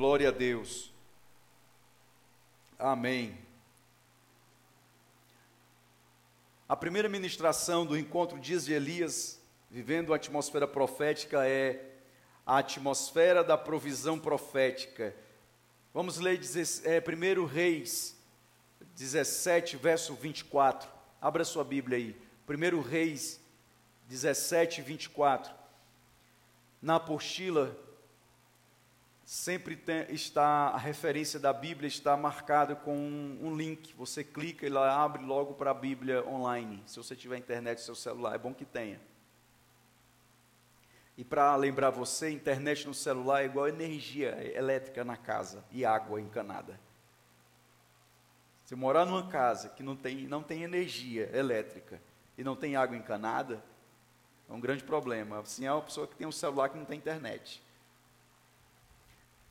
Glória a Deus. Amém. A primeira ministração do encontro Dias de Elias, vivendo a atmosfera profética, é a atmosfera da provisão profética. Vamos ler é, 1 Reis 17, verso 24. Abra sua Bíblia aí. 1 Reis 17, 24. Na apostila, sempre tem, está, a referência da Bíblia está marcada com um, um link. Você clica e ela abre logo para a Bíblia online. Se você tiver internet no seu celular, é bom que tenha. E para lembrar você, internet no celular é igual energia elétrica na casa e água encanada. Se morar numa casa que não tem, não tem energia elétrica e não tem água encanada, é um grande problema. Assim é uma pessoa que tem um celular que não tem internet.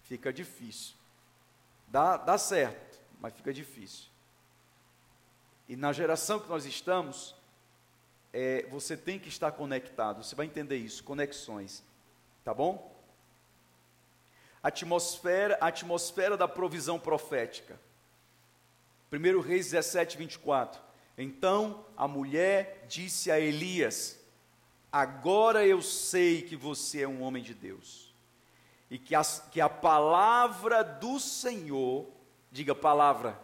Fica difícil. Dá, dá certo, mas fica difícil. E na geração que nós estamos, é, você tem que estar conectado. Você vai entender isso, conexões. Tá bom? Atmosfera, atmosfera da provisão profética. 1 Reis 17, 24. Então a mulher disse a Elias: Agora eu sei que você é um homem de Deus, e que a, que a palavra do Senhor, diga palavra,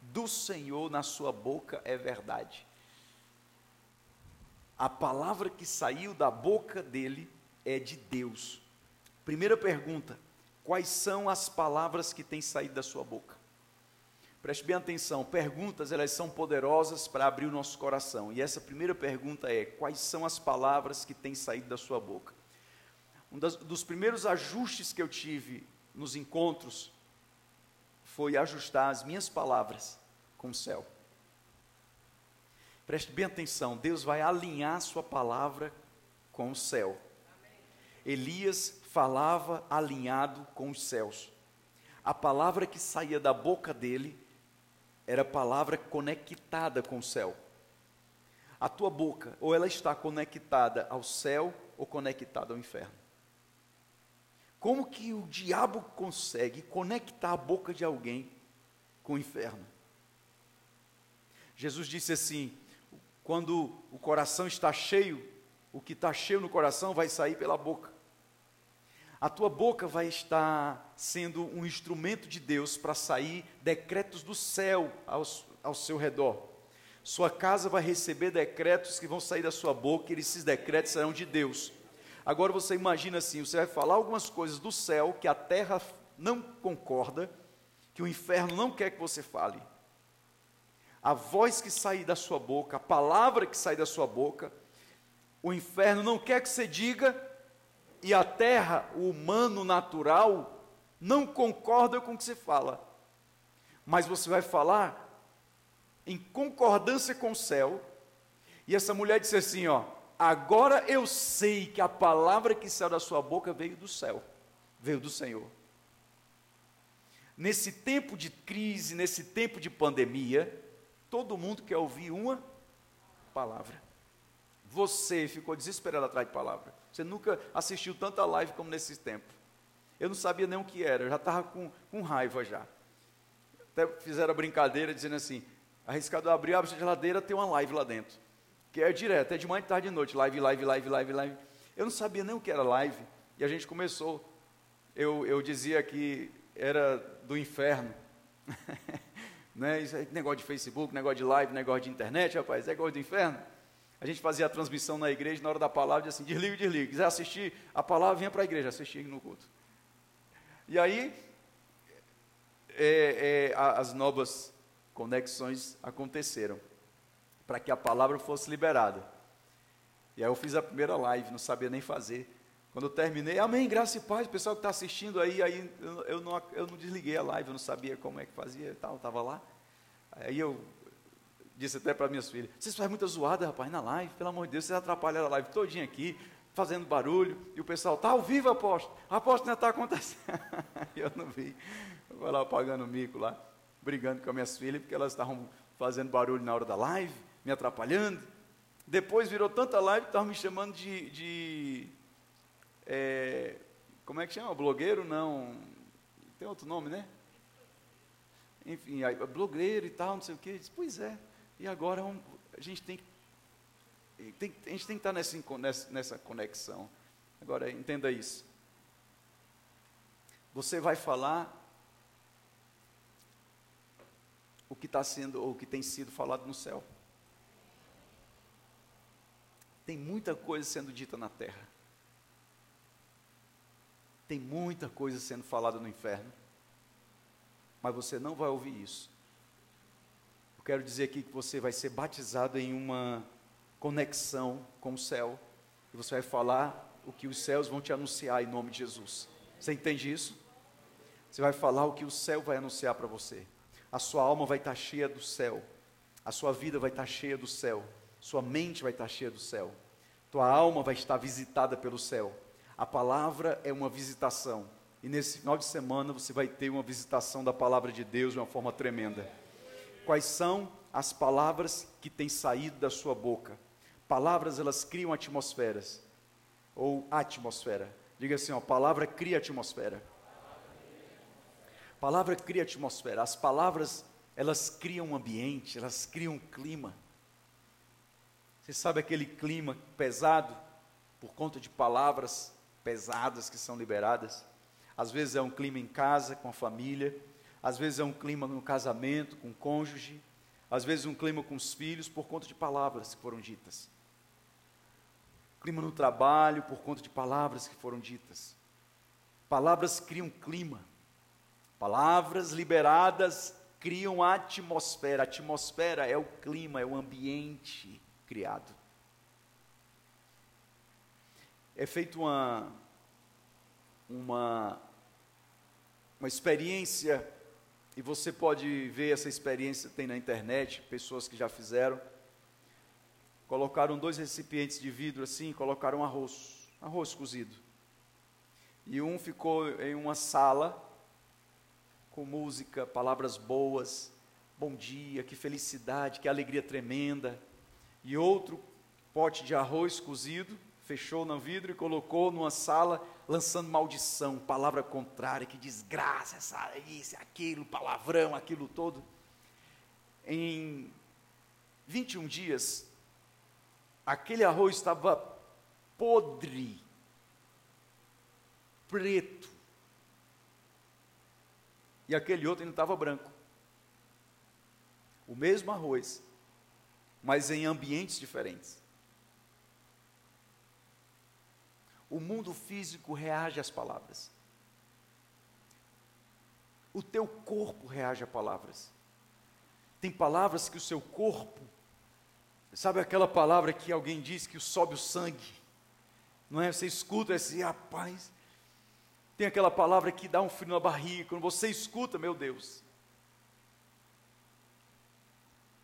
do Senhor na sua boca é verdade. A palavra que saiu da boca dele é de Deus. Primeira pergunta: quais são as palavras que têm saído da sua boca? Preste bem atenção, perguntas elas são poderosas para abrir o nosso coração. E essa primeira pergunta é: quais são as palavras que têm saído da sua boca? Um das, dos primeiros ajustes que eu tive nos encontros foi ajustar as minhas palavras com o céu. Preste bem atenção, Deus vai alinhar sua palavra com o céu. Elias falava alinhado com os céus. A palavra que saía da boca dele era palavra conectada com o céu. A tua boca, ou ela está conectada ao céu, ou conectada ao inferno. Como que o diabo consegue conectar a boca de alguém com o inferno? Jesus disse assim: quando o coração está cheio, o que está cheio no coração vai sair pela boca. A tua boca vai estar sendo um instrumento de Deus para sair decretos do céu ao, ao seu redor. Sua casa vai receber decretos que vão sair da sua boca, e esses decretos serão de Deus. Agora você imagina assim: você vai falar algumas coisas do céu que a terra não concorda, que o inferno não quer que você fale. A voz que sair da sua boca, a palavra que sai da sua boca, o inferno não quer que você diga, e a terra, o humano natural, não concorda com o que você fala. Mas você vai falar em concordância com o céu. E essa mulher disse assim: Ó, agora eu sei que a palavra que saiu da sua boca veio do céu, veio do Senhor. Nesse tempo de crise, nesse tempo de pandemia, todo mundo quer ouvir uma palavra. Você ficou desesperado atrás de palavra. Você nunca assistiu tanta live como nesse tempo. Eu não sabia nem o que era, eu já estava com, com raiva já. Até fizeram a brincadeira dizendo assim: arriscado abrir, a geladeira, tem uma live lá dentro. Que é direto, é de manhã, de tarde e noite. Live, live, live, live, live. Eu não sabia nem o que era live. E a gente começou. Eu, eu dizia que era do inferno. né? Isso é negócio de Facebook, negócio de live, negócio de internet, rapaz, é negócio do inferno a gente fazia a transmissão na igreja, na hora da palavra, assim, desliga, desliga. Quiser assistir a palavra, venha para a igreja, assistir no culto. E aí, é, é, as novas conexões aconteceram, para que a palavra fosse liberada. E aí eu fiz a primeira live, não sabia nem fazer. Quando eu terminei, amém, graça e paz, o pessoal que está assistindo aí, aí eu, eu, não, eu não desliguei a live, eu não sabia como é que fazia e tal, estava lá. Aí eu disse até para minhas filhas: vocês fazem muita zoada, rapaz, na live, pelo amor de Deus, vocês atrapalharam a live todinha aqui, fazendo barulho, e o pessoal, está ao vivo, aposto, aposto não está acontecendo. eu não vi, eu vou lá pagando mico lá, brigando com as minhas filhas, porque elas estavam fazendo barulho na hora da live, me atrapalhando. Depois virou tanta live que estavam me chamando de. de é, como é que chama? Blogueiro? Não. Tem outro nome, né? Enfim, aí, blogueiro e tal, não sei o quê. Diz, pois é. E agora a gente tem, tem, a gente tem que estar nessa, nessa conexão. Agora, entenda isso. Você vai falar o que está sendo, ou o que tem sido falado no céu. Tem muita coisa sendo dita na terra. Tem muita coisa sendo falada no inferno. Mas você não vai ouvir isso. Eu quero dizer aqui que você vai ser batizado em uma conexão com o céu. E você vai falar o que os céus vão te anunciar em nome de Jesus. Você entende isso? Você vai falar o que o céu vai anunciar para você. A sua alma vai estar cheia do céu. A sua vida vai estar cheia do céu. Sua mente vai estar cheia do céu. Tua alma vai estar visitada pelo céu. A palavra é uma visitação. E nesse final de semana você vai ter uma visitação da palavra de Deus de uma forma tremenda. Quais são as palavras que têm saído da sua boca? Palavras, elas criam atmosferas. Ou atmosfera. Diga assim, ó, palavra cria atmosfera. Palavra cria atmosfera. As palavras, elas criam um ambiente, elas criam um clima. Você sabe aquele clima pesado por conta de palavras pesadas que são liberadas? Às vezes é um clima em casa, com a família, às vezes é um clima no casamento, com o cônjuge, às vezes um clima com os filhos, por conta de palavras que foram ditas. Clima no trabalho, por conta de palavras que foram ditas. Palavras criam clima. Palavras liberadas criam atmosfera. A atmosfera é o clima, é o ambiente criado. É feita uma, uma, uma experiência, e você pode ver essa experiência, tem na internet, pessoas que já fizeram. Colocaram dois recipientes de vidro assim, colocaram arroz, arroz cozido. E um ficou em uma sala, com música, palavras boas, bom dia, que felicidade, que alegria tremenda e outro pote de arroz cozido, fechou no vidro e colocou numa sala, lançando maldição, palavra contrária, que desgraça, essa, isso, aquilo, palavrão, aquilo todo. Em 21 dias, aquele arroz estava podre, preto, e aquele outro ainda estava branco. O mesmo arroz, mas em ambientes diferentes. O mundo físico reage às palavras. O teu corpo reage a palavras. Tem palavras que o seu corpo, sabe aquela palavra que alguém diz que sobe o sangue? Não é? Você escuta esse rapaz. Tem aquela palavra que dá um frio na barriga. Quando você escuta, meu Deus,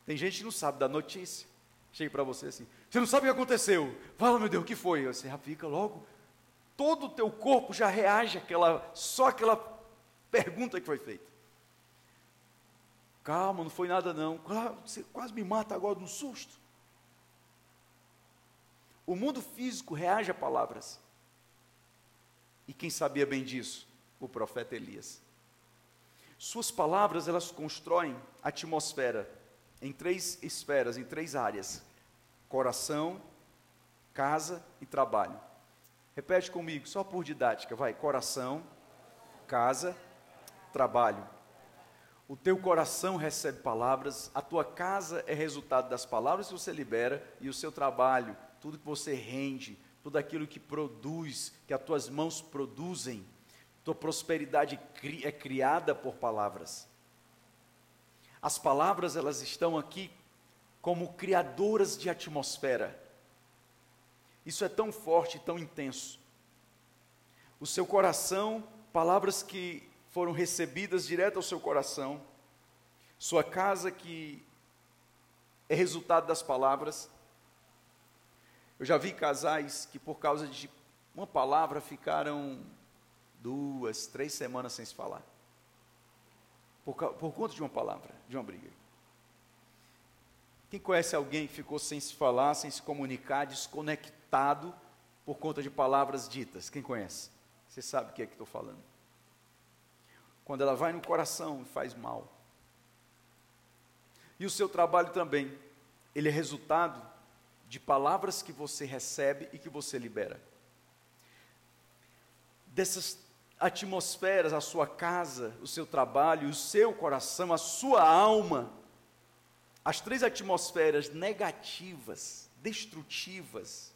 tem gente que não sabe da notícia. Chega para você assim, você não sabe o que aconteceu. Fala, meu Deus, o que foi? Você já fica logo. Todo o teu corpo já reage àquela, só aquela pergunta que foi feita. Calma, não foi nada não. Você quase me mata agora de um susto. O mundo físico reage a palavras. E quem sabia bem disso? O profeta Elias. Suas palavras, elas constroem atmosfera em três esferas, em três áreas: coração, casa e trabalho. Repete comigo, só por didática, vai: coração, casa, trabalho. O teu coração recebe palavras, a tua casa é resultado das palavras que você libera e o seu trabalho, tudo que você rende, tudo aquilo que produz, que as tuas mãos produzem, tua prosperidade é criada por palavras. As palavras elas estão aqui como criadoras de atmosfera. Isso é tão forte, tão intenso. O seu coração, palavras que foram recebidas direto ao seu coração, sua casa que é resultado das palavras. Eu já vi casais que por causa de uma palavra ficaram duas, três semanas sem se falar por, por conta de uma palavra, de uma briga. Quem conhece alguém que ficou sem se falar, sem se comunicar, desconectado por conta de palavras ditas? Quem conhece? Você sabe o que é que estou falando. Quando ela vai no coração e faz mal. E o seu trabalho também, ele é resultado de palavras que você recebe e que você libera. Dessas atmosferas, a sua casa, o seu trabalho, o seu coração, a sua alma, as três atmosferas negativas, destrutivas,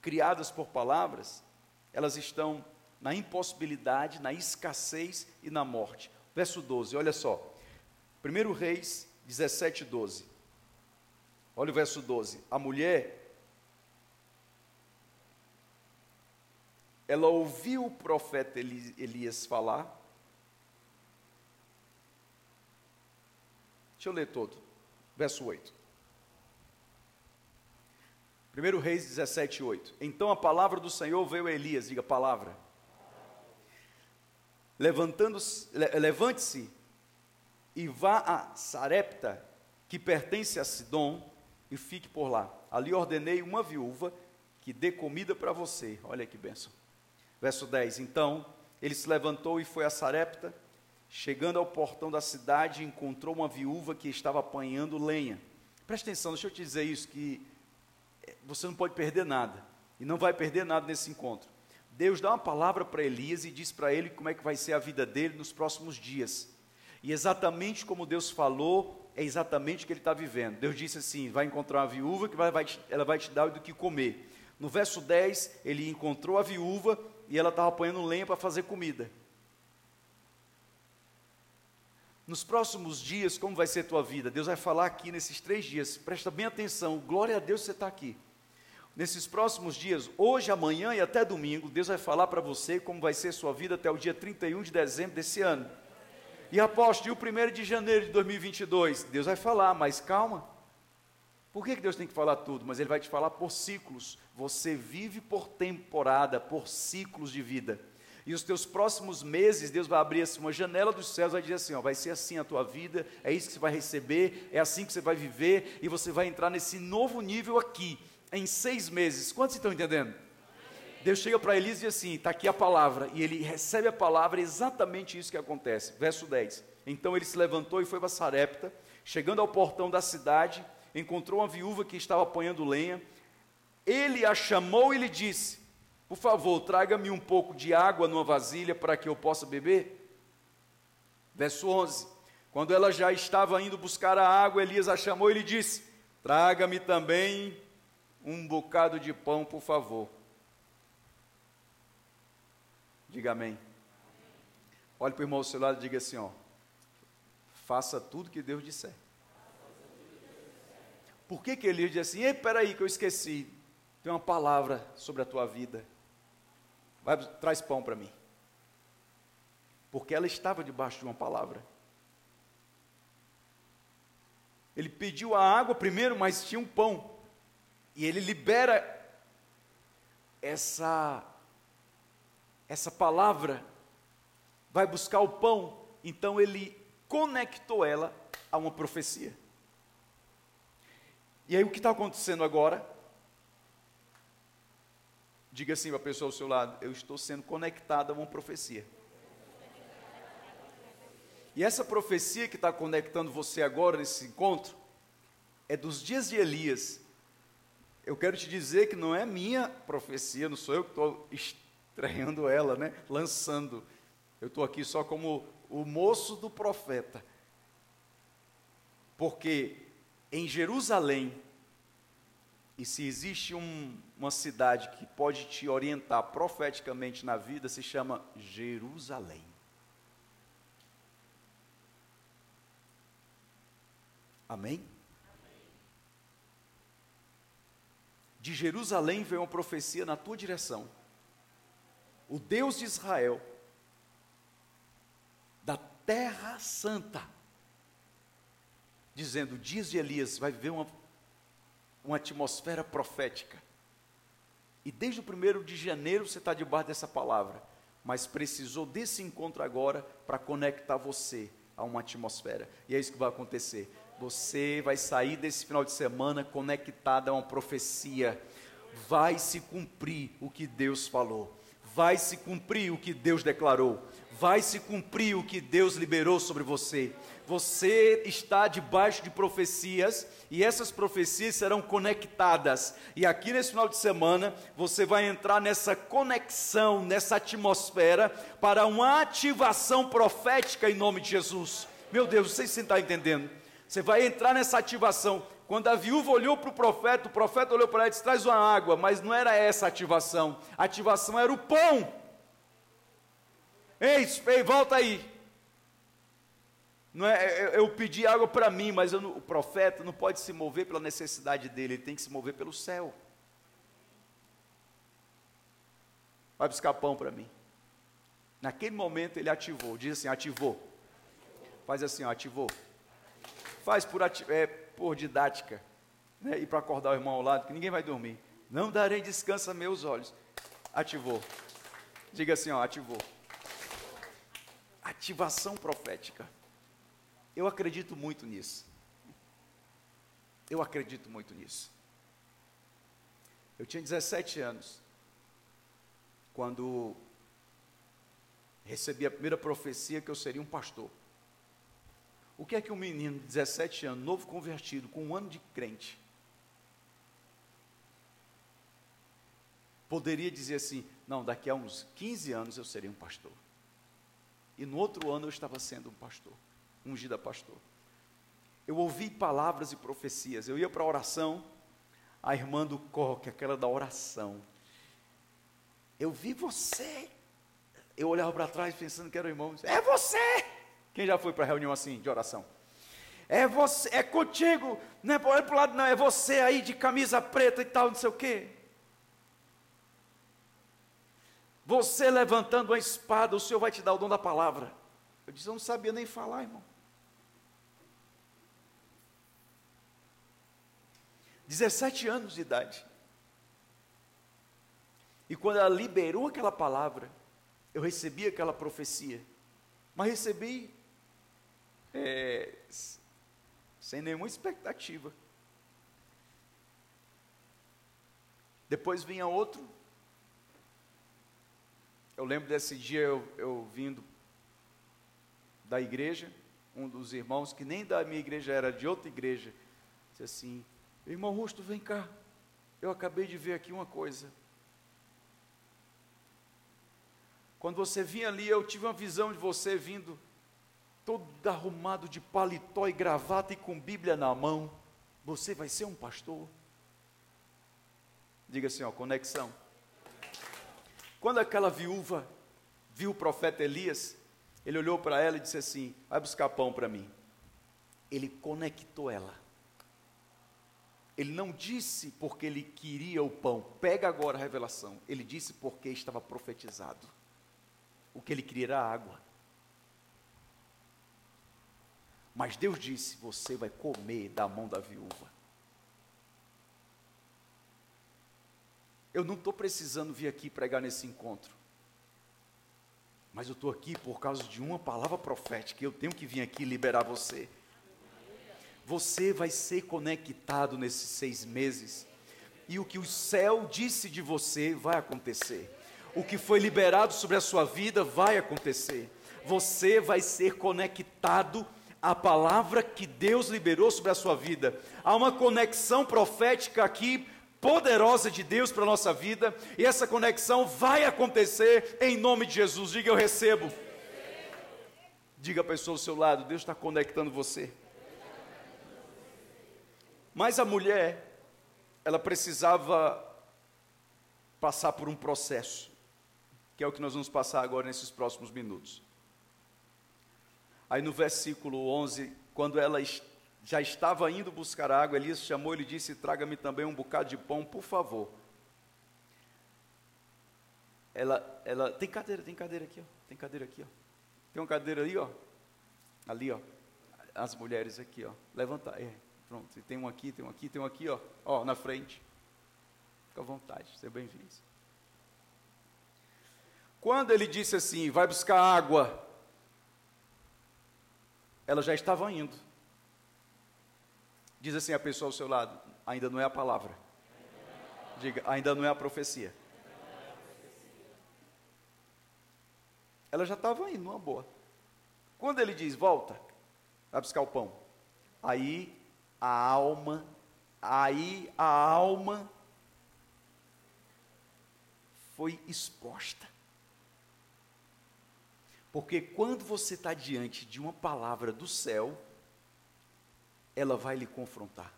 criadas por palavras, elas estão na impossibilidade, na escassez e na morte. Verso 12, olha só. 1 Reis 17, 12. Olha o verso 12. A mulher, ela ouviu o profeta Elias falar. Deixa eu ler todo. Verso 8. 1 Reis 17, 8. Então a palavra do Senhor veio a Elias, diga palavra. Levantando-se, levante-se e vá a Sarepta, que pertence a Sidom, e fique por lá. Ali ordenei uma viúva que dê comida para você. Olha que benção. Verso 10. Então ele se levantou e foi a Sarepta. Chegando ao portão da cidade, encontrou uma viúva que estava apanhando lenha. Preste atenção, deixa eu te dizer isso: que eh, você não pode perder nada. E não vai perder nada nesse encontro. Deus dá uma palavra para Elias e diz para ele como é que vai ser a vida dele nos próximos dias. E exatamente como Deus falou, é exatamente o que ele está vivendo. Deus disse assim: vai encontrar uma viúva que vai, vai, ela vai te dar do que comer. No verso 10, ele encontrou a viúva e ela estava apanhando lenha para fazer comida. Nos próximos dias, como vai ser a tua vida? Deus vai falar aqui nesses três dias, presta bem atenção, glória a Deus você está aqui. Nesses próximos dias, hoje, amanhã e até domingo, Deus vai falar para você como vai ser a sua vida até o dia 31 de dezembro desse ano. E apóstolo, e o 1 de janeiro de 2022? Deus vai falar, mas calma. Por que, que Deus tem que falar tudo? Mas Ele vai te falar por ciclos. Você vive por temporada, por ciclos de vida. E os teus próximos meses, Deus vai abrir assim, uma janela dos céus, vai dizer assim: ó, vai ser assim a tua vida, é isso que você vai receber, é assim que você vai viver, e você vai entrar nesse novo nível aqui, em seis meses. Quantos estão entendendo? Deus chega para Elias e diz assim: está aqui a palavra, e ele recebe a palavra, exatamente isso que acontece. Verso 10: Então ele se levantou e foi para Sarepta, chegando ao portão da cidade, encontrou uma viúva que estava apanhando lenha. Ele a chamou e lhe disse: Por favor, traga-me um pouco de água numa vasilha para que eu possa beber. Verso 11: Quando ela já estava indo buscar a água, Elias a chamou e lhe disse: Traga-me também um bocado de pão, por favor. Diga amém. Olhe para o irmão ao seu lado e diga assim: ó, faça tudo que Deus disser. Por que, que ele diz assim? Ei, peraí, que eu esqueci. Tem uma palavra sobre a tua vida. Vai, traz pão para mim. Porque ela estava debaixo de uma palavra. Ele pediu a água primeiro, mas tinha um pão. E ele libera essa essa palavra vai buscar o pão, então ele conectou ela a uma profecia. E aí o que está acontecendo agora? Diga assim para a pessoa ao seu lado: eu estou sendo conectado a uma profecia. E essa profecia que está conectando você agora nesse encontro é dos dias de Elias. Eu quero te dizer que não é minha profecia, não sou eu que estou traindo ela, né? lançando. Eu estou aqui só como o moço do profeta. Porque em Jerusalém, e se existe um, uma cidade que pode te orientar profeticamente na vida, se chama Jerusalém. Amém? De Jerusalém veio uma profecia na tua direção o Deus de Israel, da terra santa, dizendo: dias de Elias vai viver uma, uma atmosfera profética. E desde o primeiro de janeiro você está debaixo dessa palavra, mas precisou desse encontro agora para conectar você a uma atmosfera. E é isso que vai acontecer. Você vai sair desse final de semana conectado a uma profecia. Vai se cumprir o que Deus falou vai se cumprir o que Deus declarou, vai se cumprir o que Deus liberou sobre você. Você está debaixo de profecias e essas profecias serão conectadas. E aqui nesse final de semana, você vai entrar nessa conexão, nessa atmosfera, para uma ativação profética em nome de Jesus. Meu Deus, vocês estão entendendo? Você vai entrar nessa ativação. Quando a viúva olhou para o profeta, o profeta olhou para ela e disse: Traz uma água, mas não era essa a ativação. A ativação era o pão. Ei, ei volta aí. Não é, eu, eu pedi água para mim, mas não, o profeta não pode se mover pela necessidade dele, ele tem que se mover pelo céu. Vai buscar pão para mim. Naquele momento ele ativou, diz assim: ativou. Faz assim, ó, ativou. Faz por, é, por didática. Né? E para acordar o irmão ao lado, que ninguém vai dormir. Não darei descanso a meus olhos. Ativou. Diga assim, ó, ativou. Ativação profética. Eu acredito muito nisso. Eu acredito muito nisso. Eu tinha 17 anos quando recebi a primeira profecia que eu seria um pastor. O que é que um menino de 17 anos, novo convertido, com um ano de crente, poderia dizer assim: não, daqui a uns 15 anos eu serei um pastor. E no outro ano eu estava sendo um pastor ungida pastor. Eu ouvi palavras e profecias. Eu ia para a oração, a irmã do coque, aquela da oração. Eu vi você. Eu olhava para trás pensando que era o irmão. É você! Quem já foi para reunião assim, de oração? É você, é contigo. Não é para o lado, não. É você aí de camisa preta e tal, não sei o quê. Você levantando a espada, o Senhor vai te dar o dom da palavra. Eu disse, eu não sabia nem falar, irmão. 17 anos de idade. E quando ela liberou aquela palavra, eu recebi aquela profecia, mas recebi é, sem nenhuma expectativa. Depois vinha outro. Eu lembro desse dia eu, eu vindo da igreja, um dos irmãos que nem da minha igreja era de outra igreja, disse assim: Irmão Rusto, vem cá. Eu acabei de ver aqui uma coisa. Quando você vinha ali, eu tive uma visão de você vindo todo arrumado de paletó e gravata e com Bíblia na mão. Você vai ser um pastor? Diga assim, ó, conexão. Quando aquela viúva viu o profeta Elias, ele olhou para ela e disse assim: Vai buscar pão para mim. Ele conectou ela. Ele não disse porque ele queria o pão. Pega agora a revelação. Ele disse porque estava profetizado. O que ele queria era água. Mas Deus disse: Você vai comer da mão da viúva. Eu não estou precisando vir aqui pregar nesse encontro. Mas eu estou aqui por causa de uma palavra profética. Eu tenho que vir aqui liberar você. Você vai ser conectado nesses seis meses. E o que o céu disse de você vai acontecer. O que foi liberado sobre a sua vida vai acontecer. Você vai ser conectado à palavra que Deus liberou sobre a sua vida. Há uma conexão profética aqui poderosa de Deus para a nossa vida, e essa conexão vai acontecer em nome de Jesus. Diga eu recebo. Diga a pessoa ao seu lado, Deus está conectando você. Mas a mulher, ela precisava passar por um processo, que é o que nós vamos passar agora nesses próximos minutos. Aí no versículo 11, quando ela já estava indo buscar água, Elias chamou e disse: Traga-me também um bocado de pão, por favor. Ela, ela, tem cadeira, tem cadeira aqui, ó, tem cadeira aqui, ó. Tem uma cadeira ali, ó, ali, ó. As mulheres aqui, ó. Levanta, é. Pronto, tem um aqui, tem um aqui, tem um aqui, ó, ó, na frente. Fica à vontade, seja bem-vindo. Quando ele disse assim, vai buscar água, ela já estava indo. Diz assim a pessoa ao seu lado, ainda não é a palavra. Diga, ainda não é a profecia. ela já estava indo numa boa. Quando ele diz, volta, vai buscar o pão. Aí a alma, aí a alma foi exposta. Porque quando você está diante de uma palavra do céu, ela vai lhe confrontar.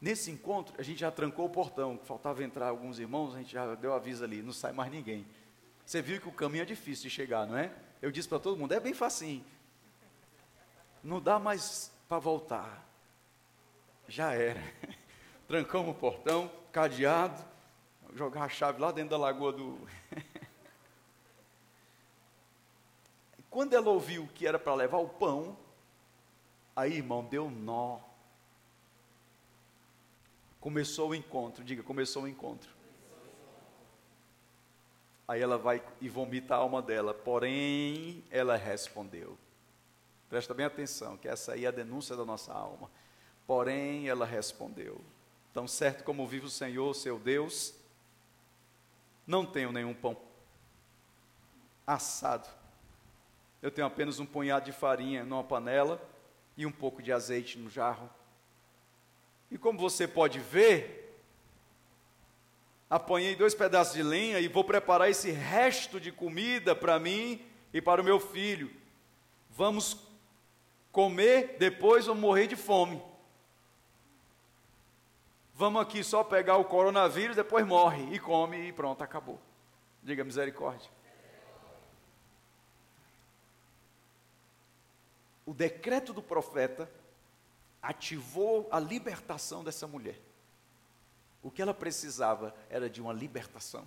Nesse encontro, a gente já trancou o portão, faltava entrar alguns irmãos, a gente já deu aviso ali, não sai mais ninguém. Você viu que o caminho é difícil de chegar, não é? Eu disse para todo mundo, é bem facinho. Não dá mais para voltar. Já era. Trancamos o portão, cadeado, jogar a chave lá dentro da lagoa do. Quando ela ouviu que era para levar o pão, aí, irmão, deu nó. Começou o encontro, diga, começou o encontro. Aí ela vai e vomita a alma dela, porém ela respondeu. Presta bem atenção, que essa aí é a denúncia da nossa alma. Porém ela respondeu: Tão certo como vive o Senhor, seu Deus, não tenho nenhum pão assado. Eu tenho apenas um punhado de farinha numa panela e um pouco de azeite no jarro. E como você pode ver, apanhei dois pedaços de lenha e vou preparar esse resto de comida para mim e para o meu filho. Vamos comer, depois vamos morrer de fome. Vamos aqui só pegar o coronavírus, depois morre e come e pronto, acabou. Diga misericórdia. O decreto do profeta ativou a libertação dessa mulher. O que ela precisava era de uma libertação.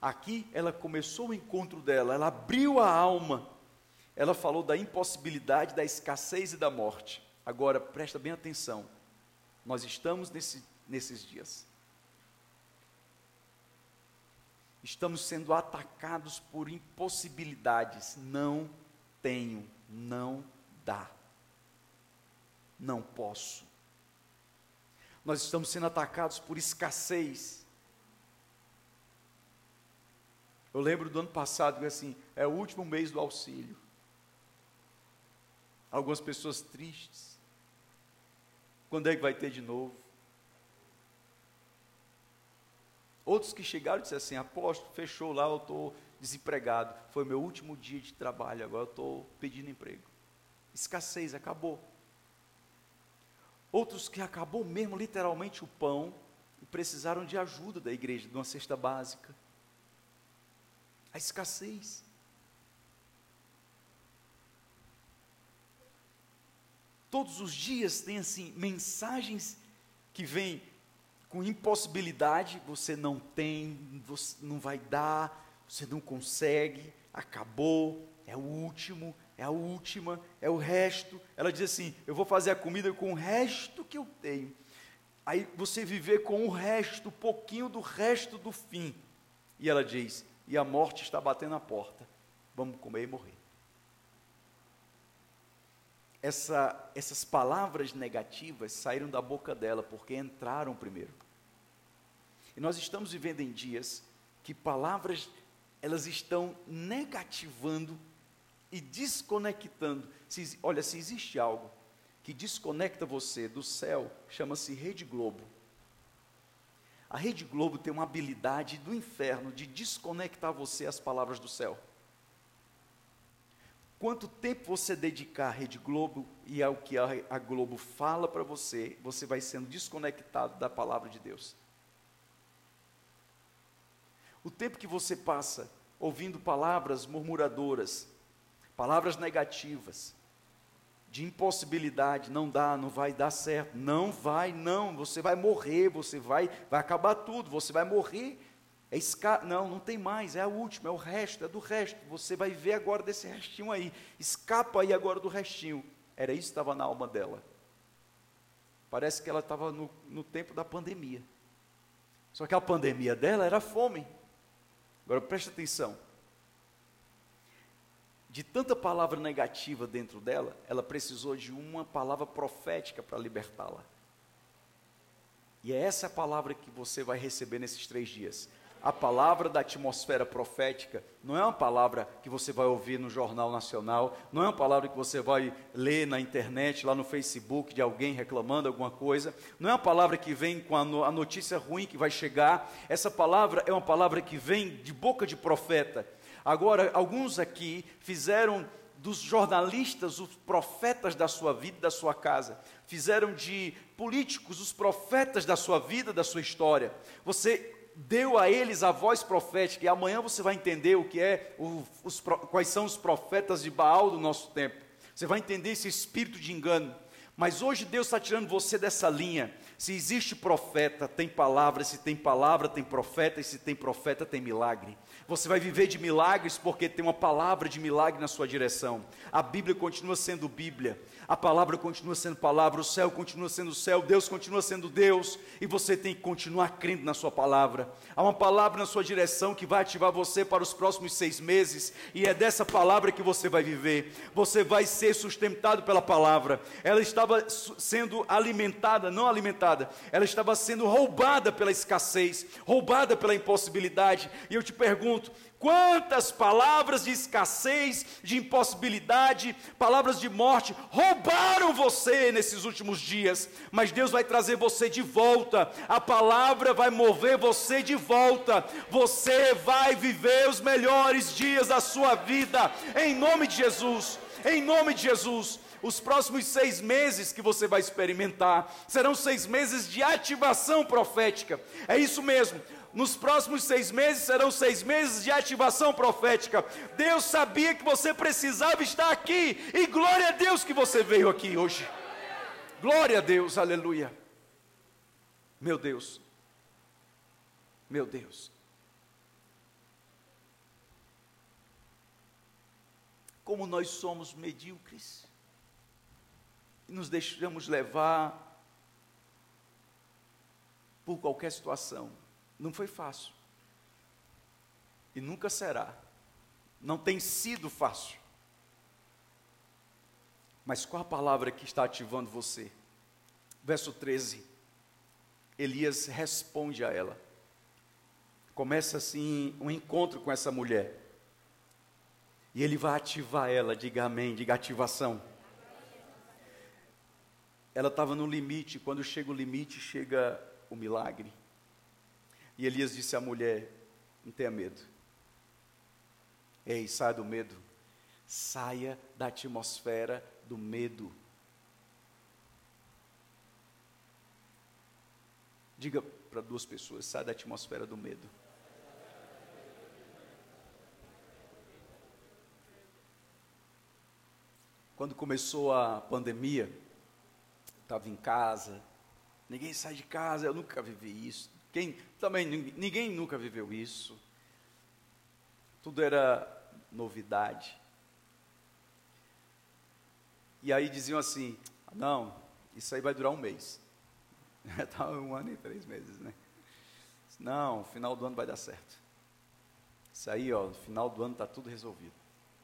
Aqui ela começou o encontro dela, ela abriu a alma, ela falou da impossibilidade, da escassez e da morte. Agora, presta bem atenção, nós estamos nesse, nesses dias. Estamos sendo atacados por impossibilidades. Não tenho, não dá. Não posso. Nós estamos sendo atacados por escassez. Eu lembro do ano passado que assim, é o último mês do auxílio. Algumas pessoas tristes. Quando é que vai ter de novo? Outros que chegaram e disseram assim: Apóstolo, fechou lá, eu estou desempregado. Foi meu último dia de trabalho, agora eu estou pedindo emprego. Escassez, acabou. Outros que acabou mesmo literalmente o pão e precisaram de ajuda da igreja, de uma cesta básica. A escassez. Todos os dias tem assim mensagens que vêm com impossibilidade, você não tem, você não vai dar, você não consegue, acabou, é o último, é a última, é o resto. Ela diz assim: Eu vou fazer a comida com o resto que eu tenho. Aí você viver com o resto, um pouquinho do resto do fim. E ela diz: E a morte está batendo a porta. Vamos comer e morrer essa, essas palavras negativas saíram da boca dela porque entraram primeiro. E nós estamos vivendo em dias que palavras elas estão negativando e desconectando. Se, olha, se existe algo que desconecta você do céu, chama-se Rede Globo. A Rede Globo tem uma habilidade do inferno de desconectar você às palavras do céu. Quanto tempo você dedicar à Rede Globo e ao que a, Globo fala para você, você vai sendo desconectado da palavra de Deus. O tempo que você passa ouvindo palavras murmuradoras, palavras negativas, de impossibilidade, não dá, não vai dar certo, não vai, não, você vai morrer, você vai, vai acabar tudo, você vai morrer. É esca... Não, não tem mais, é a última, é o resto, é do resto. Você vai ver agora desse restinho aí. Escapa aí agora do restinho. Era isso que estava na alma dela. Parece que ela estava no, no tempo da pandemia. Só que a pandemia dela era fome. Agora preste atenção. De tanta palavra negativa dentro dela, ela precisou de uma palavra profética para libertá-la. E é essa palavra que você vai receber nesses três dias a palavra da atmosfera profética não é uma palavra que você vai ouvir no Jornal Nacional, não é uma palavra que você vai ler na internet, lá no Facebook, de alguém reclamando alguma coisa, não é uma palavra que vem com a notícia ruim que vai chegar, essa palavra é uma palavra que vem de boca de profeta. Agora, alguns aqui fizeram dos jornalistas os profetas da sua vida, da sua casa. Fizeram de políticos os profetas da sua vida, da sua história. Você deu a eles a voz profética, e amanhã você vai entender o que é, os, quais são os profetas de Baal do nosso tempo. Você vai entender esse espírito de engano. Mas hoje Deus está tirando você dessa linha. Se existe profeta, tem palavra, se tem palavra, tem profeta, e se tem profeta, tem milagre. Você vai viver de milagres porque tem uma palavra de milagre na sua direção. A Bíblia continua sendo Bíblia, a palavra continua sendo palavra, o céu continua sendo céu, Deus continua sendo Deus, e você tem que continuar crendo na sua palavra. Há uma palavra na sua direção que vai ativar você para os próximos seis meses, e é dessa palavra que você vai viver. Você vai ser sustentado pela palavra. Ela estava sendo alimentada, não alimentada, ela estava sendo roubada pela escassez, roubada pela impossibilidade. E eu te pergunto, quantas palavras de escassez, de impossibilidade, palavras de morte roubaram você nesses últimos dias? Mas Deus vai trazer você de volta, a palavra vai mover você de volta, você vai viver os melhores dias da sua vida, em nome de Jesus, em nome de Jesus. Os próximos seis meses que você vai experimentar serão seis meses de ativação profética. É isso mesmo nos próximos seis meses serão seis meses de ativação profética. Deus sabia que você precisava estar aqui, e glória a Deus que você veio aqui hoje. Glória a Deus, aleluia. Meu Deus, meu Deus. Como nós somos medíocres e nos deixamos levar por qualquer situação. Não foi fácil. E nunca será. Não tem sido fácil. Mas qual a palavra que está ativando você? Verso 13. Elias responde a ela. Começa assim um encontro com essa mulher. E ele vai ativar ela, diga amém, diga ativação. Ela estava no limite, quando chega o limite, chega o milagre. E Elias disse à mulher: Não tenha medo. Ei, saia do medo. Saia da atmosfera do medo. Diga para duas pessoas: saia da atmosfera do medo. Quando começou a pandemia, estava em casa, ninguém sai de casa, eu nunca vivi isso. Quem também ninguém nunca viveu isso. Tudo era novidade. E aí diziam assim: não, isso aí vai durar um mês. Está um ano e três meses, né? Não, final do ano vai dar certo. Isso aí, ó, no final do ano está tudo resolvido.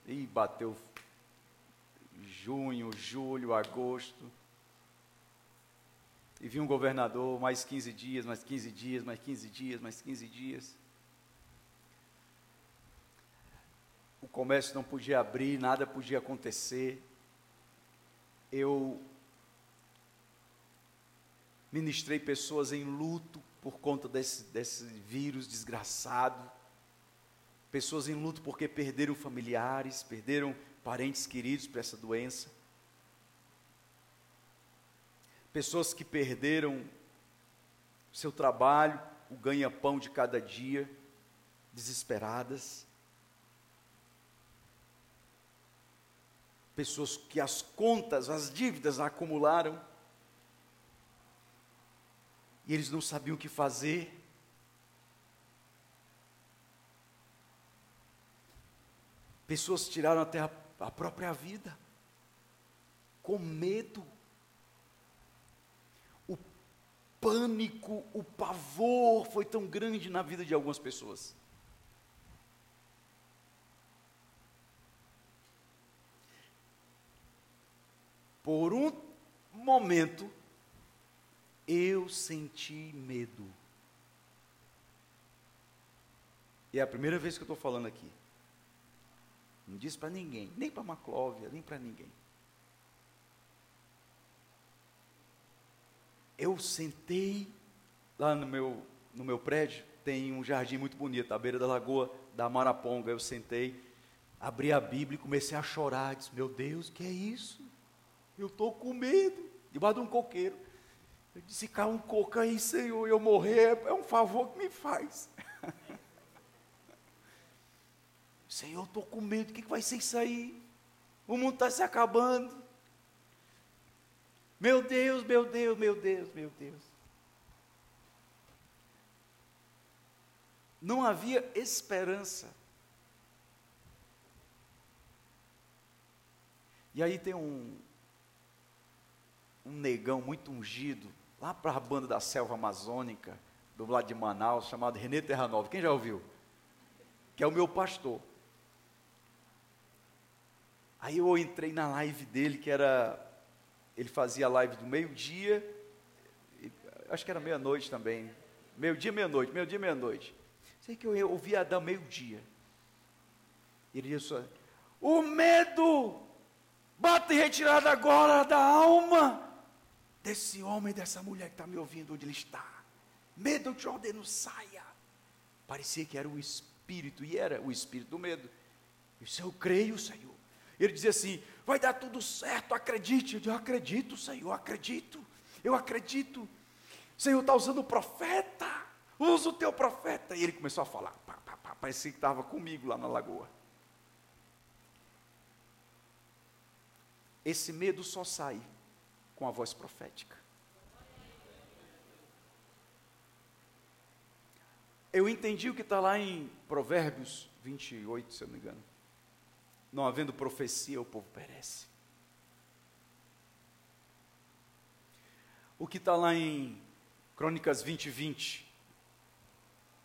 E bateu junho, julho, agosto. E vi um governador, mais 15 dias, mais 15 dias, mais 15 dias, mais 15 dias. O comércio não podia abrir, nada podia acontecer. Eu ministrei pessoas em luto por conta desse, desse vírus desgraçado. Pessoas em luto porque perderam familiares, perderam parentes queridos para essa doença pessoas que perderam seu trabalho, o ganha-pão de cada dia, desesperadas. Pessoas que as contas, as dívidas acumularam e eles não sabiam o que fazer. Pessoas tiraram até a, a própria vida, com medo pânico, o pavor foi tão grande na vida de algumas pessoas. Por um momento, eu senti medo. E é a primeira vez que eu estou falando aqui. Não disse para ninguém, nem para Maclóvia, nem para ninguém. Eu sentei lá no meu, no meu prédio, tem um jardim muito bonito, à beira da lagoa da Maraponga. Eu sentei, abri a Bíblia e comecei a chorar. Disse: Meu Deus, que é isso? Eu estou com medo. Debaixo de um coqueiro. Eu disse: Cai um coco aí, Senhor, eu morrer é um favor que me faz. Senhor, estou com medo, o que, que vai ser isso aí? O mundo está se acabando. Meu Deus, meu Deus, meu Deus, meu Deus. Não havia esperança. E aí tem um, um negão muito ungido, lá para a banda da selva amazônica, do lado de Manaus, chamado Renê Terra Nova. Quem já ouviu? Que é o meu pastor. Aí eu entrei na live dele, que era. Ele fazia live do meio-dia, acho que era meia-noite também. Meio-dia, meia-noite, meio-dia, meia-noite. Sei que eu ouvia Adão meio-dia. Ele disse: O medo bate retirada agora da alma desse homem, dessa mulher que está me ouvindo onde ele está. Medo te ordeno, saia. Parecia que era o espírito, e era o espírito do medo. Eu disse: Eu creio, Senhor. Ele dizia assim: Vai dar tudo certo, acredite. Eu disse: Eu acredito, Senhor, acredito. Eu acredito. Senhor está usando o profeta. Usa o teu profeta. E ele começou a falar. Pá, pá, pá, parecia que estava comigo lá na lagoa. Esse medo só sai com a voz profética. Eu entendi o que está lá em Provérbios 28, se eu não me engano. Não havendo profecia, o povo perece. O que está lá em Crônicas 20, 20.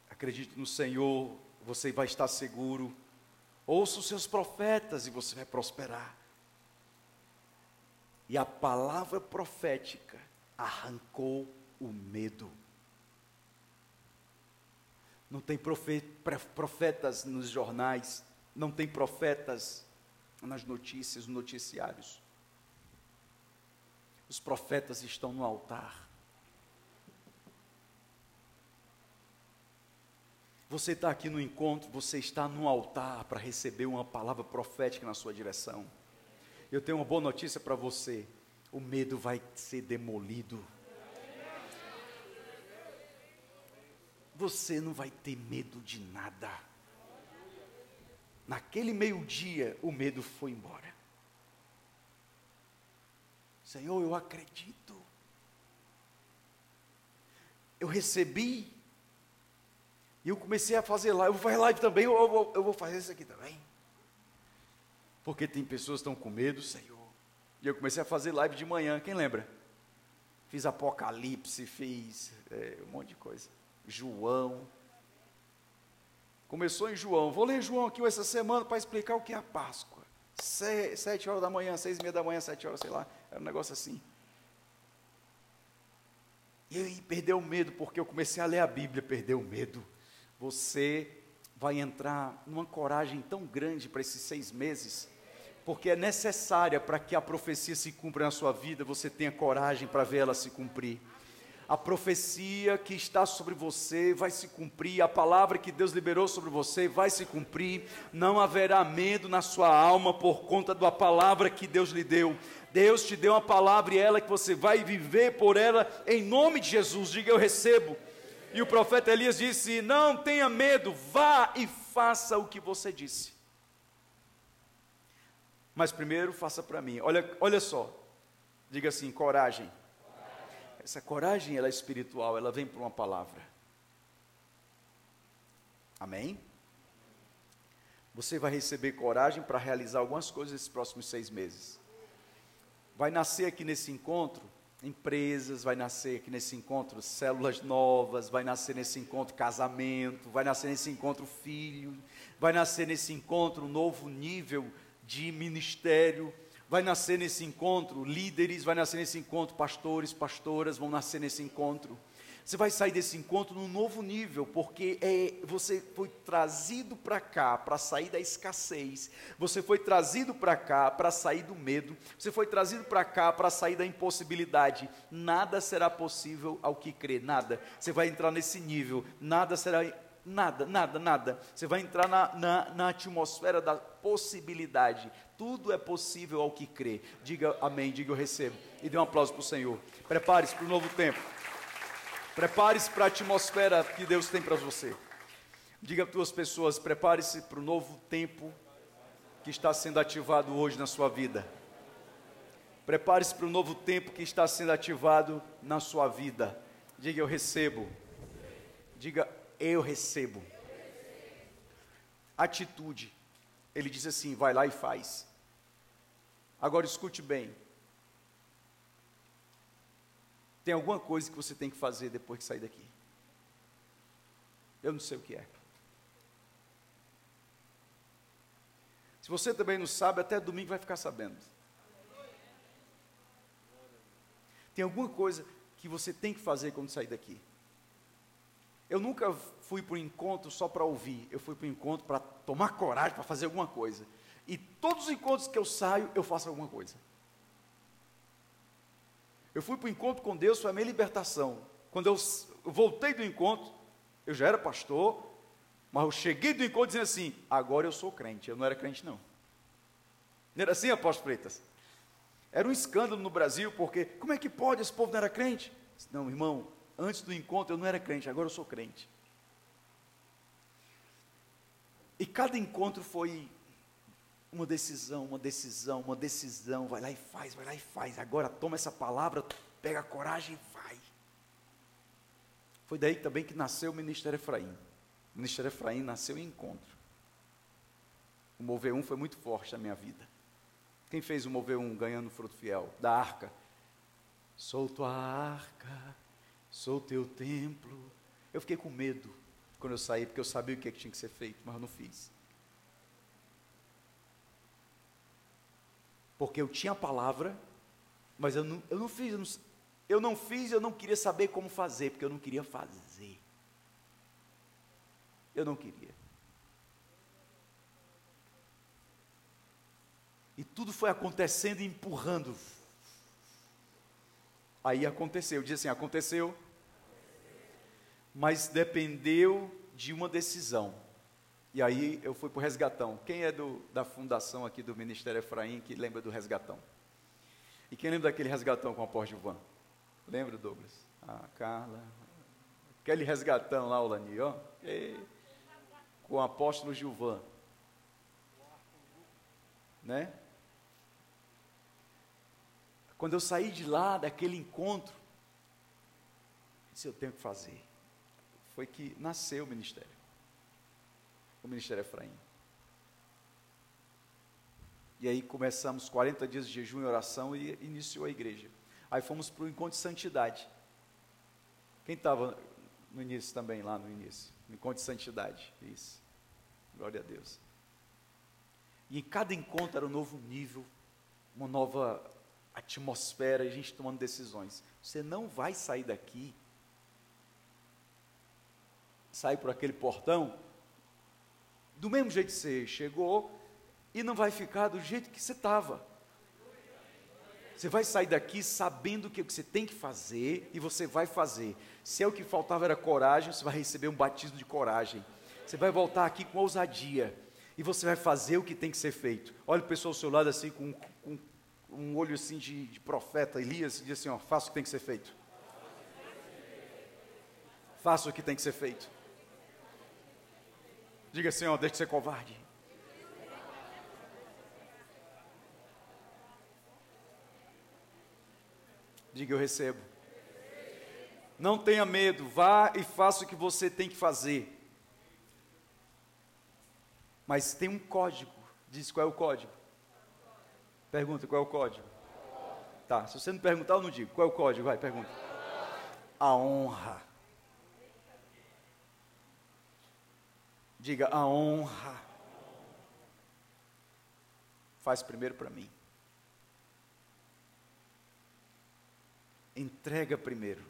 Acredite no Senhor, você vai estar seguro. Ouça os seus profetas e você vai prosperar. E a palavra profética arrancou o medo. Não tem profetas nos jornais, não tem profetas nas notícias, nos noticiários. Os profetas estão no altar. Você está aqui no encontro, você está no altar para receber uma palavra profética na sua direção. Eu tenho uma boa notícia para você: o medo vai ser demolido. Você não vai ter medo de nada. Naquele meio-dia, o medo foi embora. Senhor, eu acredito. Eu recebi e eu comecei a fazer live. Eu vou fazer live também, eu, eu, eu vou fazer isso aqui também. Porque tem pessoas que estão com medo, Senhor. E eu comecei a fazer live de manhã, quem lembra? Fiz Apocalipse, fiz é, um monte de coisa. João. Começou em João. Vou ler João aqui essa semana para explicar o que é a Páscoa. Se, sete horas da manhã, seis e meia da manhã, sete horas, sei lá. Era um negócio assim. E aí perdeu o medo, porque eu comecei a ler a Bíblia, perdeu o medo você vai entrar numa coragem tão grande para esses seis meses, porque é necessária para que a profecia se cumpra na sua vida, você tenha coragem para ver ela se cumprir. A profecia que está sobre você vai se cumprir, a palavra que Deus liberou sobre você vai se cumprir, não haverá medo na sua alma por conta da palavra que Deus lhe deu. Deus te deu uma palavra e ela que você vai viver por ela em nome de Jesus. Diga eu recebo. E o profeta Elias disse: Não tenha medo, vá e faça o que você disse. Mas primeiro faça para mim. Olha, olha só. Diga assim: coragem. Essa coragem ela é espiritual, ela vem por uma palavra. Amém? Você vai receber coragem para realizar algumas coisas nesses próximos seis meses. Vai nascer aqui nesse encontro empresas, vai nascer aqui nesse encontro células novas, vai nascer nesse encontro casamento, vai nascer nesse encontro filho, vai nascer nesse encontro um novo nível de ministério, vai nascer nesse encontro líderes, vai nascer nesse encontro pastores, pastoras, vão nascer nesse encontro. Você vai sair desse encontro num novo nível, porque é, você foi trazido para cá para sair da escassez, você foi trazido para cá para sair do medo, você foi trazido para cá para sair da impossibilidade. Nada será possível ao que crê, nada. Você vai entrar nesse nível, nada será nada, nada, nada. Você vai entrar na, na, na, atmosfera da possibilidade. Tudo é possível ao que crê. Diga amém, diga eu recebo. E dê um aplauso para o Senhor. Prepare-se para o novo tempo. Prepare-se para a atmosfera que Deus tem para você. Diga para duas pessoas: prepare-se para o novo tempo que está sendo ativado hoje na sua vida. Prepare-se para o novo tempo que está sendo ativado na sua vida. Diga eu recebo. Diga eu recebo. Atitude. Ele diz assim: vai lá e faz. Agora escute bem. Tem alguma coisa que você tem que fazer depois que sair daqui. Eu não sei o que é. Se você também não sabe, até domingo vai ficar sabendo. Tem alguma coisa que você tem que fazer quando sair daqui. Eu nunca fui para o encontro só para ouvir, eu fui para o encontro para tomar coragem para fazer alguma coisa. E todos os encontros que eu saio, eu faço alguma coisa. Eu fui para o encontro com Deus, foi a minha libertação. Quando eu voltei do encontro, eu já era pastor, mas eu cheguei do encontro dizendo assim: agora eu sou crente. Eu não era crente, não. Não era assim, apóstolo Freitas? Era um escândalo no Brasil, porque como é que pode? Esse povo não era crente? Não, irmão, antes do encontro eu não era crente, agora eu sou crente. E cada encontro foi uma decisão, uma decisão, uma decisão, vai lá e faz, vai lá e faz. Agora toma essa palavra, pega a coragem e vai. Foi daí também que nasceu o Ministério Efraim. O Ministério Efraim nasceu em encontro. O Mover 1 foi muito forte na minha vida. Quem fez o Mover 1 ganhando fruto fiel? Da arca. Sou tua arca, sou teu templo. Eu fiquei com medo quando eu saí, porque eu sabia o que, é que tinha que ser feito, mas eu não fiz. Porque eu tinha a palavra, mas eu não, eu não fiz, eu não, eu não fiz, eu não queria saber como fazer, porque eu não queria fazer. Eu não queria. E tudo foi acontecendo e empurrando. Aí aconteceu, diz assim: aconteceu, mas dependeu de uma decisão. E aí eu fui para o resgatão. Quem é do, da fundação aqui do Ministério Efraim que lembra do resgatão? E quem lembra daquele resgatão com o apóstolo Gilvan? Lembra, Douglas? Ah, Carla. Aquele resgatão lá, o Lani, ó. E, com o apóstolo Gilvan. Né? Quando eu saí de lá, daquele encontro, disse, eu tenho que fazer. Foi que nasceu o ministério o Ministério Efraim. E aí começamos 40 dias de jejum e oração e iniciou a igreja. Aí fomos para o encontro de santidade. Quem estava no início também, lá no início? No encontro de santidade. Isso. Glória a Deus. E em cada encontro era um novo nível, uma nova atmosfera, a gente tomando decisões. Você não vai sair daqui, sair por aquele portão do mesmo jeito que você chegou e não vai ficar do jeito que você estava. Você vai sair daqui sabendo o que você tem que fazer e você vai fazer. Se é o que faltava era coragem, você vai receber um batismo de coragem. Você vai voltar aqui com ousadia e você vai fazer o que tem que ser feito. Olha o pessoal ao seu lado assim com, com um olho assim de, de profeta Elias e diz assim: ó, faça o que tem que ser feito. Faça o que tem que ser feito. Diga assim, ó, deixe de ser covarde. Diga eu recebo. Não tenha medo, vá e faça o que você tem que fazer. Mas tem um código. Diz qual é o código? Pergunta qual é o código? Tá, se você não perguntar, eu não digo. Qual é o código? Vai, pergunta. A honra. Diga a honra. Faz primeiro para mim. Entrega primeiro.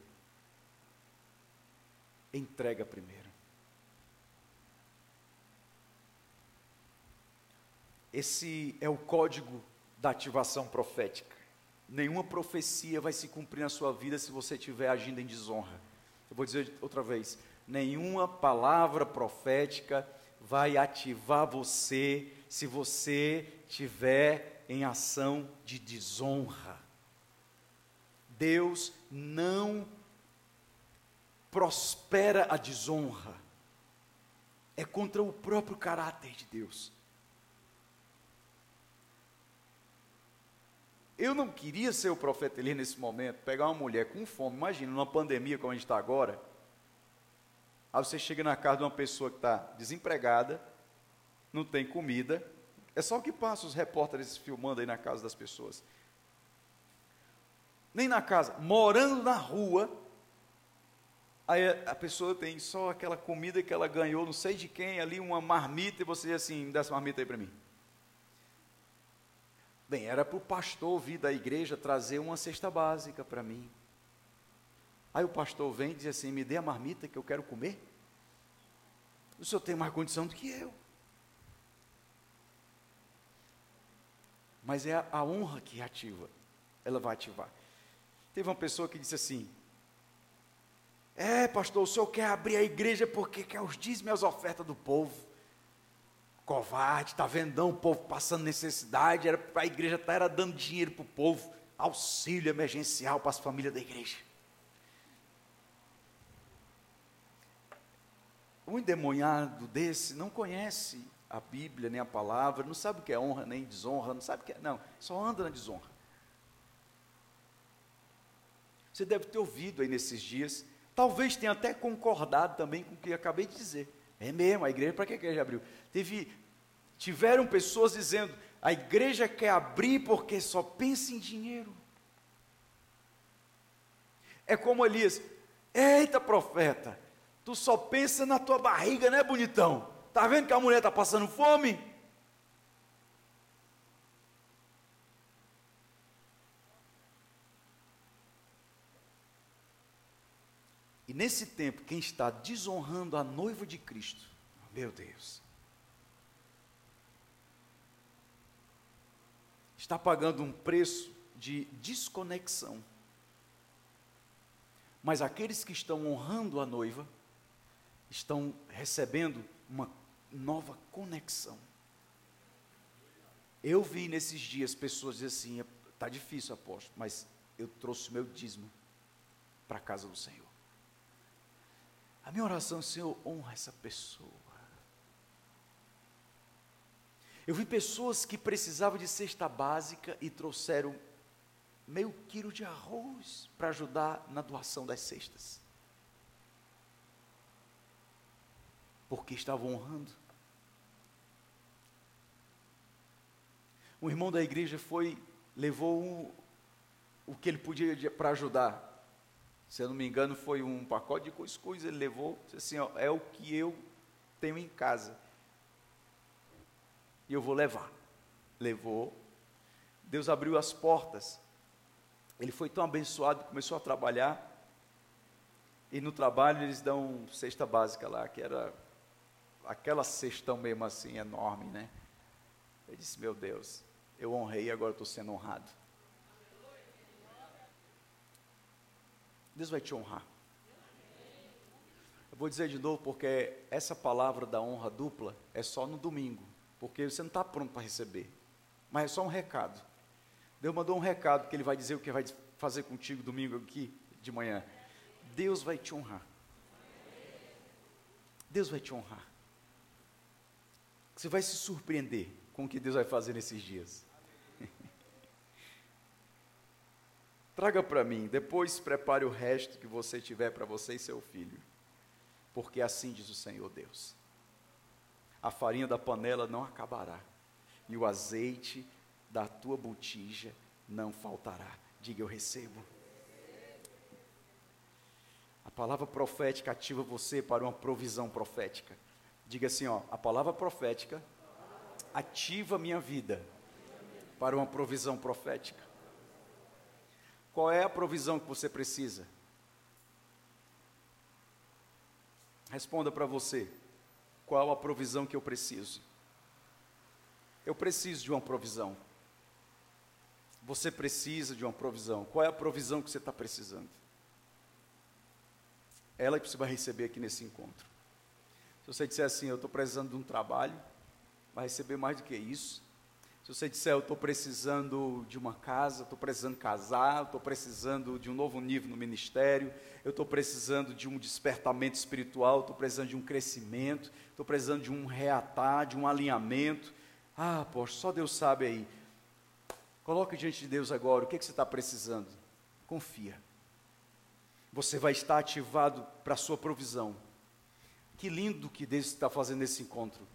entrega primeiro. Esse é o código da ativação profética. Nenhuma profecia vai se cumprir na sua vida se você estiver agindo em desonra. Eu vou dizer outra vez: nenhuma palavra profética vai ativar você se você estiver em ação de desonra. Deus não prospera a desonra. É contra o próprio caráter de Deus. Eu não queria ser o profeta Elias nesse momento, pegar uma mulher com fome, imagina, numa pandemia como a gente está agora. Aí você chega na casa de uma pessoa que está desempregada, não tem comida, é só o que passa os repórteres filmando aí na casa das pessoas. Nem na casa, morando na rua, aí a pessoa tem só aquela comida que ela ganhou, não sei de quem, ali uma marmita, e você diz assim, dá essa marmita aí para mim. Bem, era para o pastor vir da igreja trazer uma cesta básica para mim. Aí o pastor vem e diz assim: Me dê a marmita que eu quero comer. O senhor tem mais condição do que eu. Mas é a, honra que ativa, ela vai ativar. Teve uma pessoa que disse assim: É, pastor, o senhor quer abrir a igreja porque quer os dízimos e as ofertas do povo covarde, está vendo não, o povo passando necessidade, era a igreja tá, era dando dinheiro para o povo, auxílio emergencial para as famílias da igreja. Um endemoniado desse não conhece a Bíblia, nem a palavra, não sabe o que é honra, nem desonra, não sabe o que é, não, só anda na desonra. Você deve ter ouvido aí nesses dias, talvez tenha até concordado também com o que acabei de dizer. É mesmo, a igreja, para que a igreja abriu? Teve, tiveram pessoas dizendo, a igreja quer abrir porque só pensa em dinheiro. É como Elias, eita profeta, tu só pensa na tua barriga, né bonitão? Tá vendo que a mulher está passando fome? nesse tempo, quem está desonrando a noiva de Cristo, meu Deus, está pagando um preço de desconexão. Mas aqueles que estão honrando a noiva, estão recebendo uma nova conexão. Eu vi nesses dias pessoas dizer assim: está difícil, apóstolo, mas eu trouxe meu dízimo para a casa do Senhor. A minha oração, Senhor, honra essa pessoa. Eu vi pessoas que precisavam de cesta básica e trouxeram meio quilo de arroz para ajudar na doação das cestas. Porque estavam honrando. Um irmão da igreja foi, levou um, o que ele podia para ajudar se eu não me engano, foi um pacote de cuscuz, ele levou, assim, ó, é o que eu tenho em casa. E eu vou levar. Levou. Deus abriu as portas. Ele foi tão abençoado, começou a trabalhar. E no trabalho eles dão cesta básica lá, que era aquela cestão mesmo assim, enorme, né? Ele disse, meu Deus, eu honrei e agora estou sendo honrado. Deus vai te honrar. Eu vou dizer de novo, porque essa palavra da honra dupla é só no domingo, porque você não está pronto para receber, mas é só um recado. Deus mandou um recado que Ele vai dizer o que vai fazer contigo domingo aqui de manhã. Deus vai te honrar. Deus vai te honrar. Você vai se surpreender com o que Deus vai fazer nesses dias. Traga para mim, depois prepare o resto que você tiver para você e seu filho. Porque assim diz o Senhor Deus: a farinha da panela não acabará, e o azeite da tua botija não faltará. Diga eu recebo. A palavra profética ativa você para uma provisão profética. Diga assim, ó, a palavra profética ativa minha vida para uma provisão profética. Qual é a provisão que você precisa? Responda para você: qual a provisão que eu preciso? Eu preciso de uma provisão. Você precisa de uma provisão. Qual é a provisão que você está precisando? Ela que você vai receber aqui nesse encontro. Se você disser assim, eu estou precisando de um trabalho, vai receber mais do que isso. Se você disser, eu estou precisando de uma casa, estou precisando casar, estou precisando de um novo nível no ministério, eu estou precisando de um despertamento espiritual, estou precisando de um crescimento, estou precisando de um reatar, de um alinhamento. Ah, poxa, só Deus sabe aí. Coloque diante de Deus agora, o que, é que você está precisando? Confia. Você vai estar ativado para a sua provisão. Que lindo que Deus está fazendo esse encontro.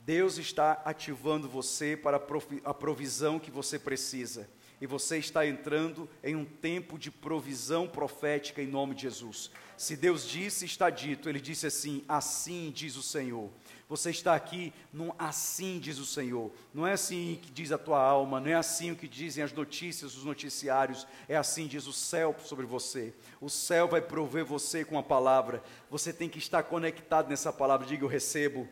Deus está ativando você para a provisão que você precisa. E você está entrando em um tempo de provisão profética em nome de Jesus. Se Deus disse, está dito. Ele disse assim: Assim diz o Senhor. Você está aqui num assim diz o Senhor. Não é assim que diz a tua alma, não é assim o que dizem as notícias, os noticiários. É assim diz o céu sobre você. O céu vai prover você com a palavra. Você tem que estar conectado nessa palavra. Diga: Eu recebo.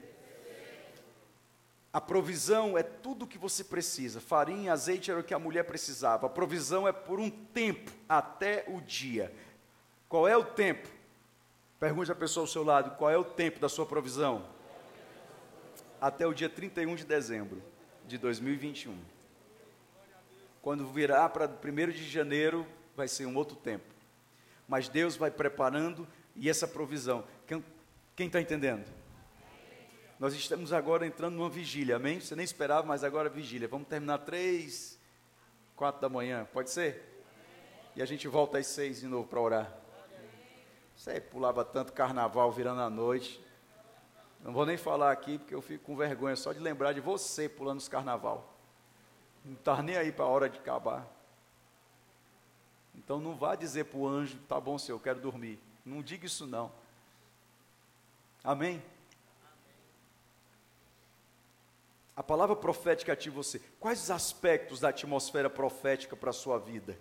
A provisão é tudo o que você precisa. Farinha, azeite era o que a mulher precisava. A provisão é por um tempo, até o dia. Qual é o tempo? Pergunte à pessoa ao seu lado: qual é o tempo da sua provisão? Até o dia 31 de dezembro de 2021. Quando virar para 1 de janeiro, vai ser um outro tempo. Mas Deus vai preparando e essa provisão. Quem está entendendo? Nós estamos agora entrando numa vigília, amém? Você nem esperava, mas agora é vigília. Vamos terminar três, quatro da manhã, pode ser? E a gente volta às seis de novo para orar. Você pulava tanto carnaval virando a noite. Não vou nem falar aqui porque eu fico com vergonha só de lembrar de você pulando os carnaval. Não está nem aí para a hora de acabar. Então não vá dizer para o anjo, tá bom, senhor, eu quero dormir. Não diga isso não. Amém? A palavra profética ativa você. Quais os aspectos da atmosfera profética para a sua vida?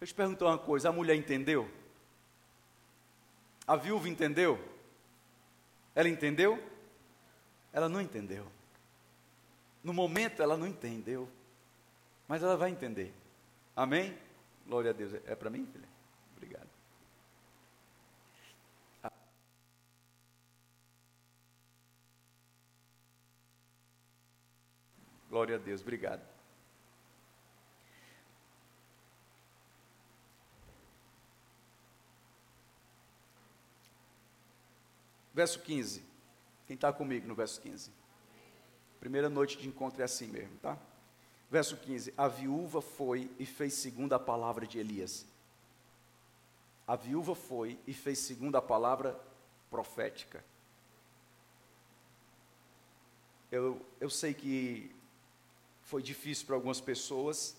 Eu te perguntar uma coisa: a mulher entendeu? A viúva entendeu? Ela entendeu? Ela não entendeu. No momento ela não entendeu. Mas ela vai entender. Amém? Glória a Deus. É para mim, filha? Obrigado. Glória a Deus, obrigado. Verso 15. Quem está comigo no verso 15? Primeira noite de encontro é assim mesmo, tá? Verso 15: A viúva foi e fez segundo a palavra de Elias. A viúva foi e fez segundo a palavra profética. Eu, eu sei que foi difícil para algumas pessoas,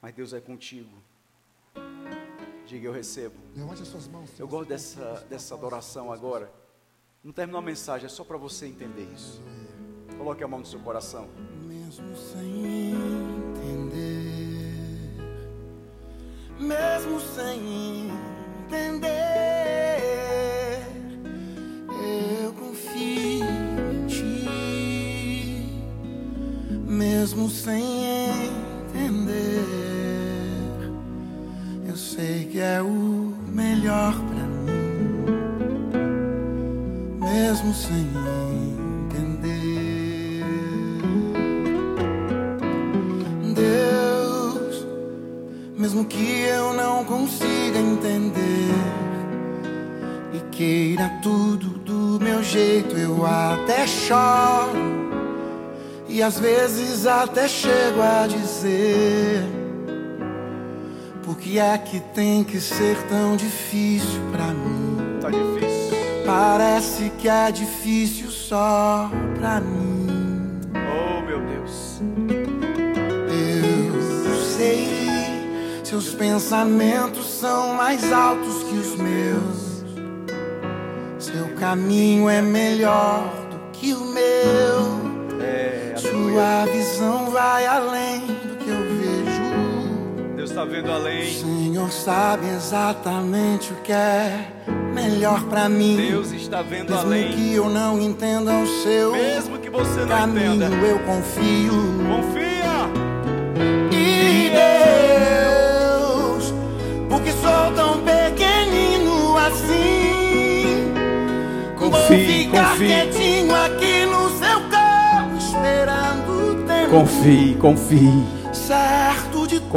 mas Deus é contigo. Diga, eu recebo. Levante as suas mãos. Eu gosto dessa, dessa adoração agora. Não terminou a mensagem, é só para você entender isso. Coloque a mão no seu coração. Mesmo sem entender, mesmo sem entender. Mesmo sem entender. Eu sei que é o melhor para mim, mesmo sem entender. Deus, mesmo que eu não consiga entender e queira tudo do meu jeito, eu até choro e às vezes até chego a dizer: Por que é que tem que ser tão difícil pra mim? Tá difícil. Parece que é difícil só pra mim. Oh, meu Deus. Eu sei, seus pensamentos são mais altos que os meus. Seu caminho é melhor do que o meu. Sua visão vai além do que eu vejo. Deus está vendo além. O Senhor sabe exatamente o que é melhor para mim. Deus está vendo Mesmo além. que eu não entenda o seu Mesmo que você não caminho, entenda. eu confio. Confia. E Deus, porque sou tão pequenino assim. Vou Confie, ficar confie. quietinho aqui Confie, confie. certo de tudo.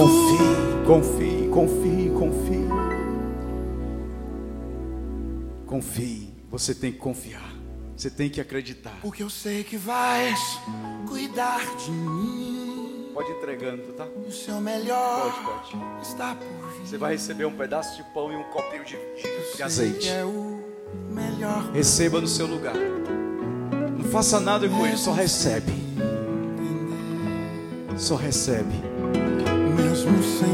Confie, confie, confie, confie. Confie. Você tem que confiar. Você tem que acreditar. Porque eu sei que vais cuidar de mim. Pode entregando, tá? O seu melhor Pode, pode. está por vir. Você vai receber um pedaço de pão e um copinho de, de- de azeite. é. Receba no seu lugar. Não faça nada com ele, só recebe. Só recebe. Mesmo sem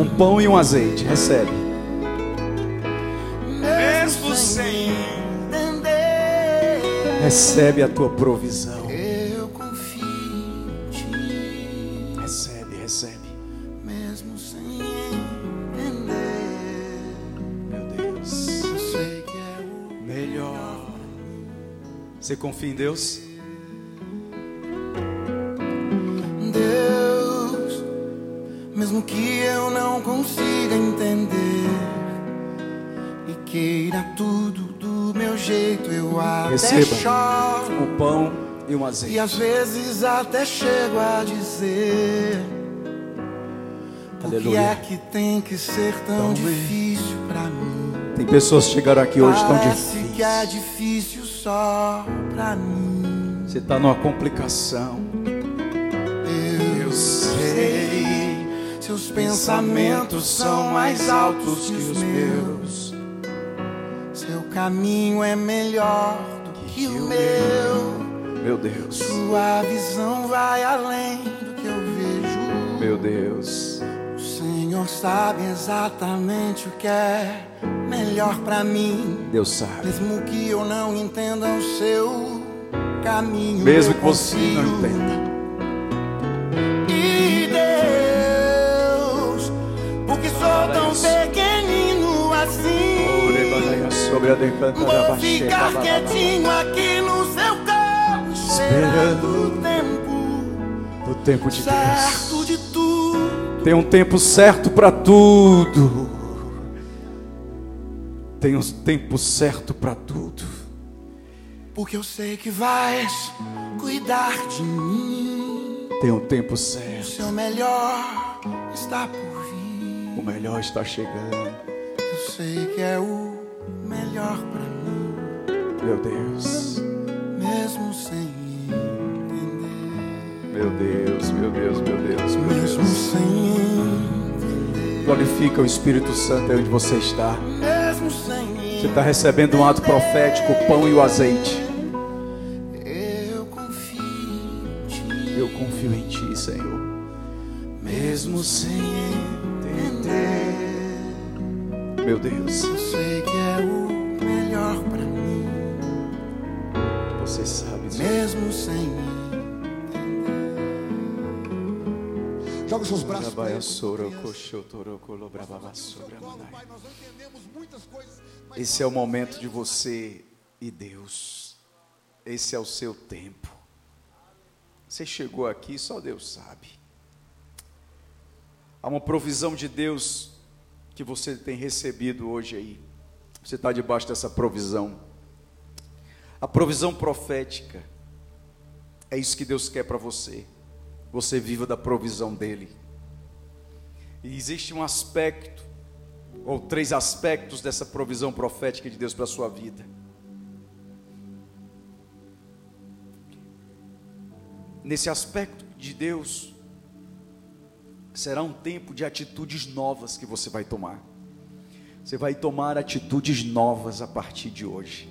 Um pão e um azeite. Recebe. mesmo sem entender, Recebe a tua provisão. eu confio em ti. Recebe, recebe. Mesmo sem entender, Meu Deus. eu sei que é o Melhor. Você confia em Deus? Deus, mesmo que eu não consiga entender e queira tudo do meu jeito, eu até Receba. choro Um pão e um e azeite. às vezes até chego a dizer por que Aleluia. é que tem que ser tão Então, difícil pra mim? Tem pessoas que chegaram aqui hoje tão Parece que é difíceis. difícil só pra mim. Você está numa complicação. Pensamentos são mais altos que os meus. Seu caminho é melhor do que o meu. Meu Deus. Sua visão vai além do que eu vejo. Meu Deus. O Senhor sabe exatamente o que é melhor pra mim. Deus sabe. Mesmo que eu não entenda o seu caminho. Mesmo que você não entenda. Tão pequenino assim. Vou ficar quietinho aqui no seu carro, esperando o tempo Do tempo de certo Deus. de tudo. Tem um tempo certo para tudo. Tem um tempo certo para tudo. Porque eu sei que vais cuidar de mim. Tem um tempo O certo. seu melhor está por vir. O melhor está chegando. Eu sei que é o melhor pra mim, Meu Deus. mesmo sem entender. Meu Deus, meu Deus, meu Deus, meu Mesmo Deus. sem entender. Glorifica o Espírito Santo aí onde você está. Mesmo sem Você está recebendo um ato profético, o pão e o azeite. Eu confio em ti, Eu confio em Ti, Senhor. mesmo sem Meu Deus, Eu sei que é o melhor pra mim, você sabe disso. mesmo sem Joga os seus braços para ele. Esse é o momento de você e Deus. Esse é o seu tempo. Você chegou aqui, só Deus sabe. Há uma provisão de Deus que você tem recebido hoje aí. Você está debaixo dessa provisão. A provisão profética. É isso que Deus quer para você. Você viva da provisão dEle. E existe um aspecto ou três aspectos dessa provisão profética de Deus para a sua vida. Nesse aspecto de Deus, será um tempo de atitudes novas que você vai tomar. Você vai tomar atitudes novas a partir de hoje.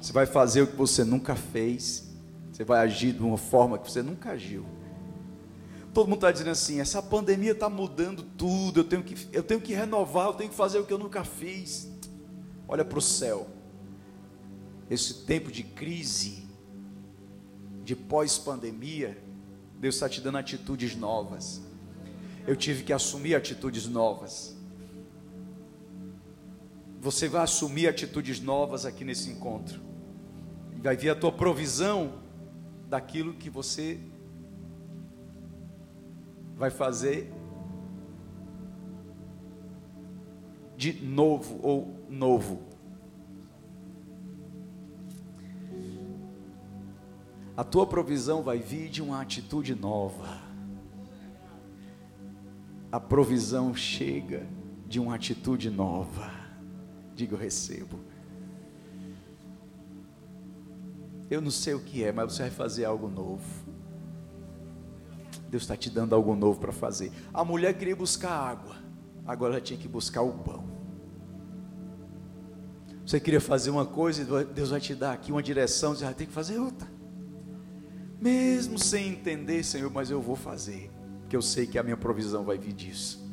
Você vai fazer o que você nunca fez. Você vai agir de uma forma que você nunca agiu. Todo mundo está dizendo assim: essa pandemia está mudando tudo. Eu tenho, que, eu tenho que renovar, eu tenho que fazer o que eu nunca fiz. Olha para o céu. Esse tempo de crise, de pós-pandemia, Deus está te dando atitudes novas. Eu tive que assumir atitudes novas. Você vai assumir atitudes novas aqui nesse encontro. Vai vir a tua provisão daquilo que você vai fazer de novo ou novo. A tua provisão vai vir de uma atitude nova. A provisão chega de uma atitude nova. Digo, recebo. Eu não sei o que é, mas você vai fazer algo novo. Deus está te dando algo novo para fazer. A mulher queria buscar água, agora ela tinha que buscar o pão. Você queria fazer uma coisa e Deus vai te dar aqui uma direção, você vai ter que fazer outra. Mesmo sem entender, Senhor, mas eu vou fazer, porque eu sei que a minha provisão vai vir disso.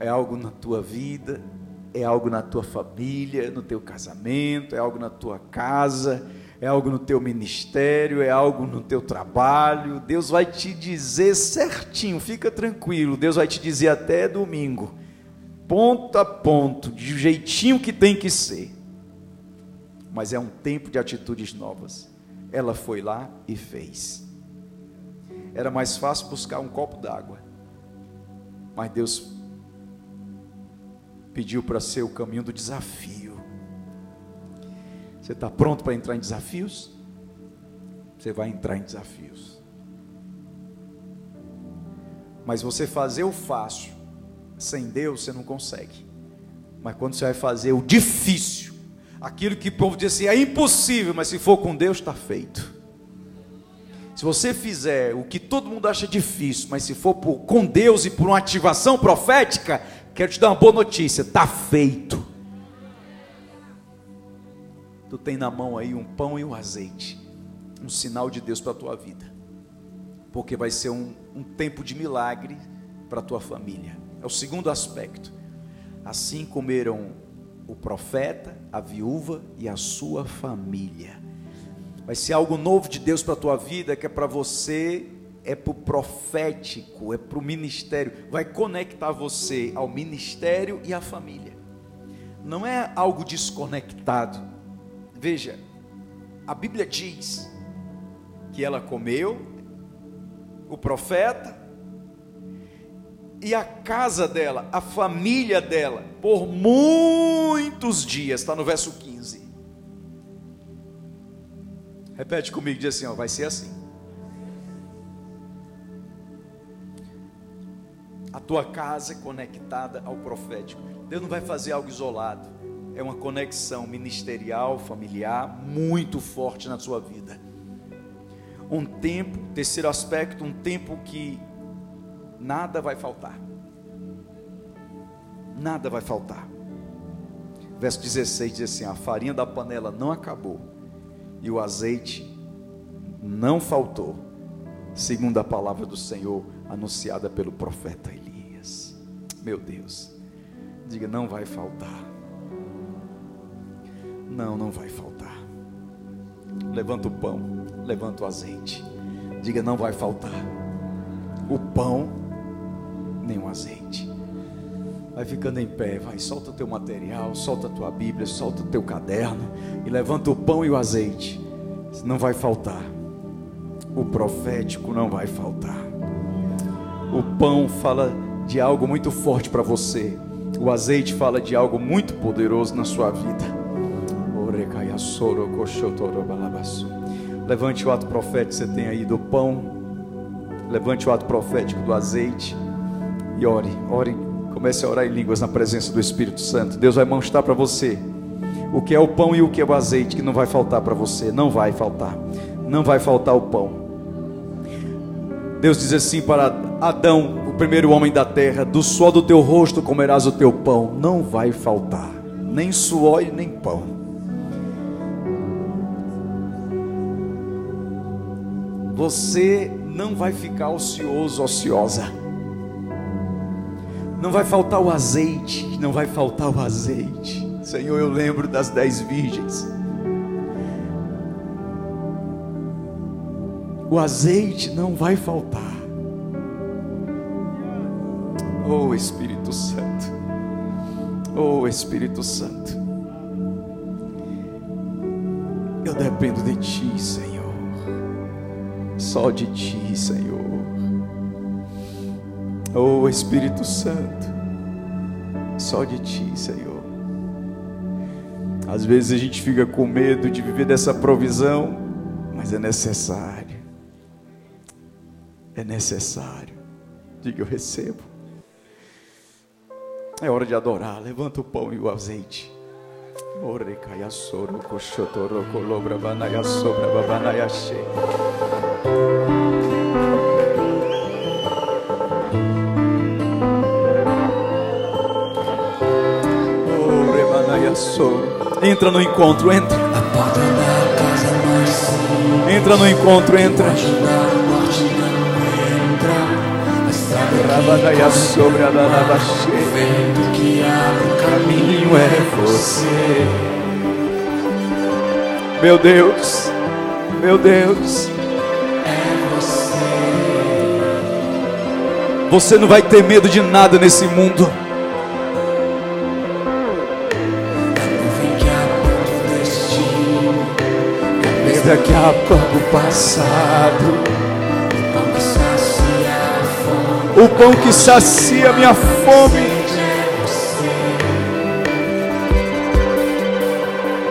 É algo na tua vida, é algo na tua família, no teu casamento, é algo na tua casa, é algo no teu ministério, é algo no teu trabalho. Deus vai te dizer certinho, fica tranquilo. Deus vai te dizer até domingo, ponto a ponto, de jeitinho que tem que ser. Mas é um tempo de atitudes novas. Ela foi lá e fez. Era mais fácil buscar um copo d'água. Mas Deus pediu para ser o caminho do desafio. Você está pronto para entrar em desafios? Você vai entrar em desafios. Mas você fazer o fácil, sem Deus, você não consegue. Mas quando você vai fazer o difícil, aquilo que o povo diz assim, é impossível, mas se for com Deus, está feito. Se você fizer o que todo mundo acha difícil, mas se for por, com Deus e por uma ativação profética, Quero te dar uma boa notícia: está feito. Tu tem na mão aí um pão e um azeite, um sinal de Deus para a tua vida, porque vai ser um, um tempo de milagre para a tua família. É o segundo aspecto. Assim comeram o profeta, a viúva e a sua família. Vai ser algo novo de Deus para a tua vida, que é para você é para o profético, é para o ministério, vai conectar você ao ministério e à família. Não é algo desconectado. Veja, a Bíblia diz que ela comeu, o profeta, e a casa dela, a família dela, por muitos dias, está no verso 15. Repete comigo, diz assim: ó, vai ser assim. a tua casa é conectada ao profético. Deus não vai fazer algo isolado. É uma conexão ministerial, familiar, muito forte na sua vida. Um tempo, terceiro aspecto, um tempo que nada vai faltar. Nada vai faltar. Verso 16 diz assim: a farinha da panela não acabou, e o azeite não faltou, segundo a palavra do Senhor anunciada pelo profeta Elias. Meu Deus. Diga, não vai faltar. Não, não vai faltar. Levanta o pão, levanta o azeite. Diga, não vai faltar. O pão, nem o azeite. Vai ficando em pé, vai, solta o teu material, solta a tua Bíblia, solta o teu caderno e levanta o pão e o azeite. Não vai faltar. O profético não vai faltar. O pão fala de algo muito forte para você. O azeite fala de algo muito poderoso na sua vida. Levante o ato profético que você tem aí do pão. Levante o ato profético do azeite. E ore, ore. Comece a orar em línguas na presença do Espírito Santo. Deus vai mostrar para você o que é o pão e o que é o azeite que não vai faltar para você. Não vai faltar. Não vai faltar o pão. Deus diz assim para Adão, o primeiro homem da terra: Do suor do teu rosto comerás o teu pão, não vai faltar, nem suor e nem pão. Você não vai ficar ocioso, ociosa. Não vai faltar o azeite, não vai faltar o azeite. Senhor, eu lembro das dez virgens. O azeite não vai faltar. Oh Espírito Santo. Oh Espírito Santo. Eu dependo de Ti, Senhor. Só de Ti, Senhor. Oh Espírito Santo. Só de Ti, Senhor. Às vezes a gente fica com medo de viver dessa provisão, mas é necessário. É necessário. Diga, eu recebo. É hora de adorar. Levanta o pão e o azeite. Orecaiassoro, coxotoro, colobra, banaia, sobra, babanaia, cheia. Entra no encontro, entra. Entra no encontro, entra. Rabanaia sobre a lavache. que abre O caminho é você. Meu Deus, meu Deus. Você não vai ter medo de nada nesse mundo. Daqui a pouco passado. O pão que sacia minha fome.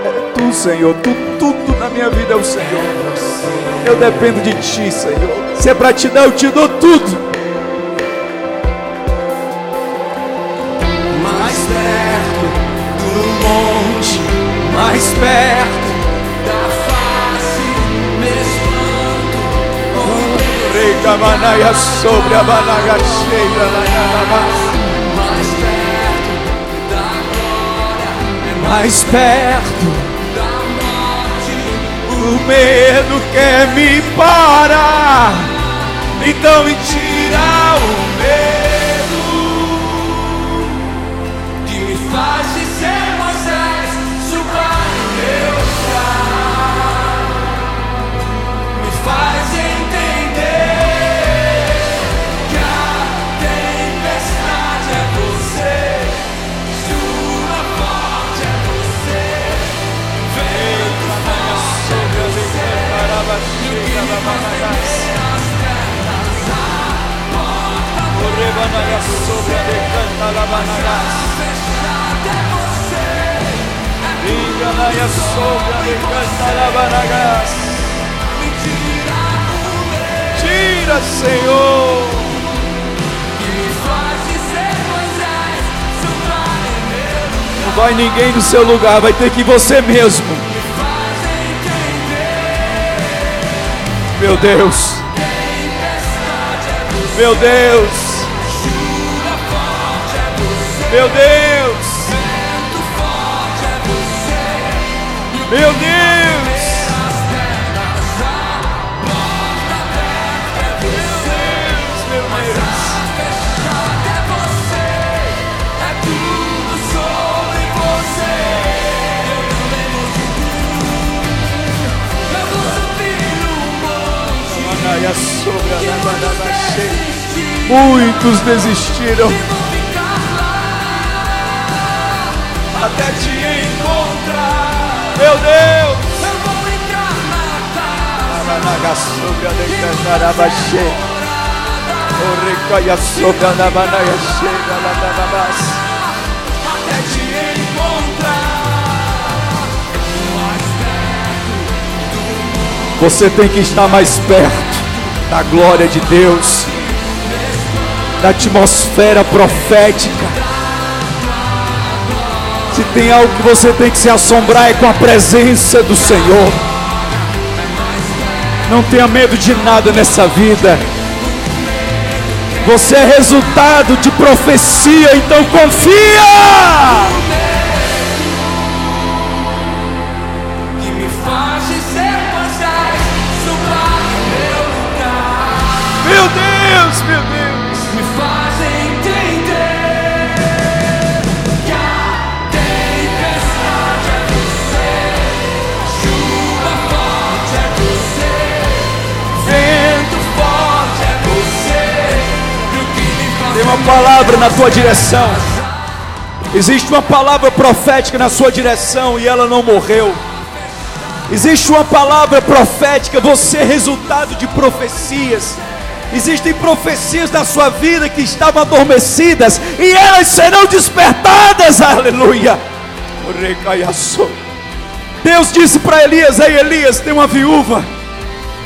É tu, Senhor. Tu, tudo na minha vida é o Senhor. Eu dependo de ti, Senhor. Se é para te dar, eu te dou tudo. Rega manaia sobre a banaga cheia, mais perto da glória, mais perto. da morte, O medo quer me parar, então me tira o em meu Não vai ninguém no seu lugar, vai ter que ir você mesmo. Meu Deus, meu Deus, meu Deus, meu Deus. Muitos desistiram até te encontrar. Meu Deus. Eu vou entrar na casa. O recaia sobre a labanaia chega lá da babás. Até te encontrar. Você tem que estar mais perto da glória de Deus, da atmosfera profética. Se tem algo que você tem que se assombrar é com a presença do Senhor. Não tenha medo de nada nessa vida. Você é resultado de profecia, então confia! que me faz Deus, meu Deus! me faz entender que a tempestade é você, chuva forte é você, vento forte é você, Tem uma palavra na tua direção. Existe uma palavra profética na sua direção e ela não morreu. Existe uma palavra profética, você é resultado de profecias. Existem profecias da sua vida que estavam adormecidas e elas serão despertadas. Aleluia. Deus disse para Elias: Ei Elias, tem uma viúva.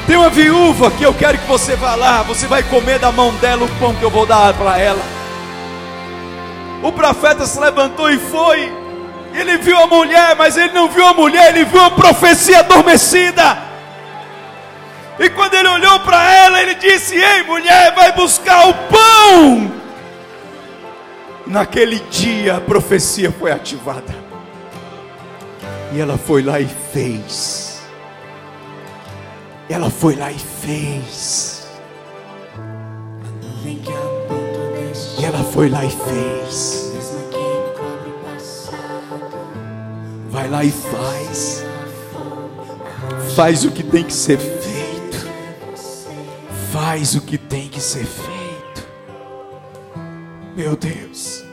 Tem uma viúva que eu quero que você vá lá. Você vai comer da mão dela o pão que eu vou dar para ela. O profeta se levantou e foi. Ele viu a mulher, mas ele não viu a mulher, ele viu a profecia adormecida. E quando ele olhou para ela, ele disse: Ei, mulher, vai buscar o pão. Naquele dia a profecia foi ativada. E ela foi lá e fez. Ela foi lá e fez. E ela foi lá e fez. Vai lá e faz. Faz o que tem que ser feito. Faz o que tem que ser feito. Meu Deus.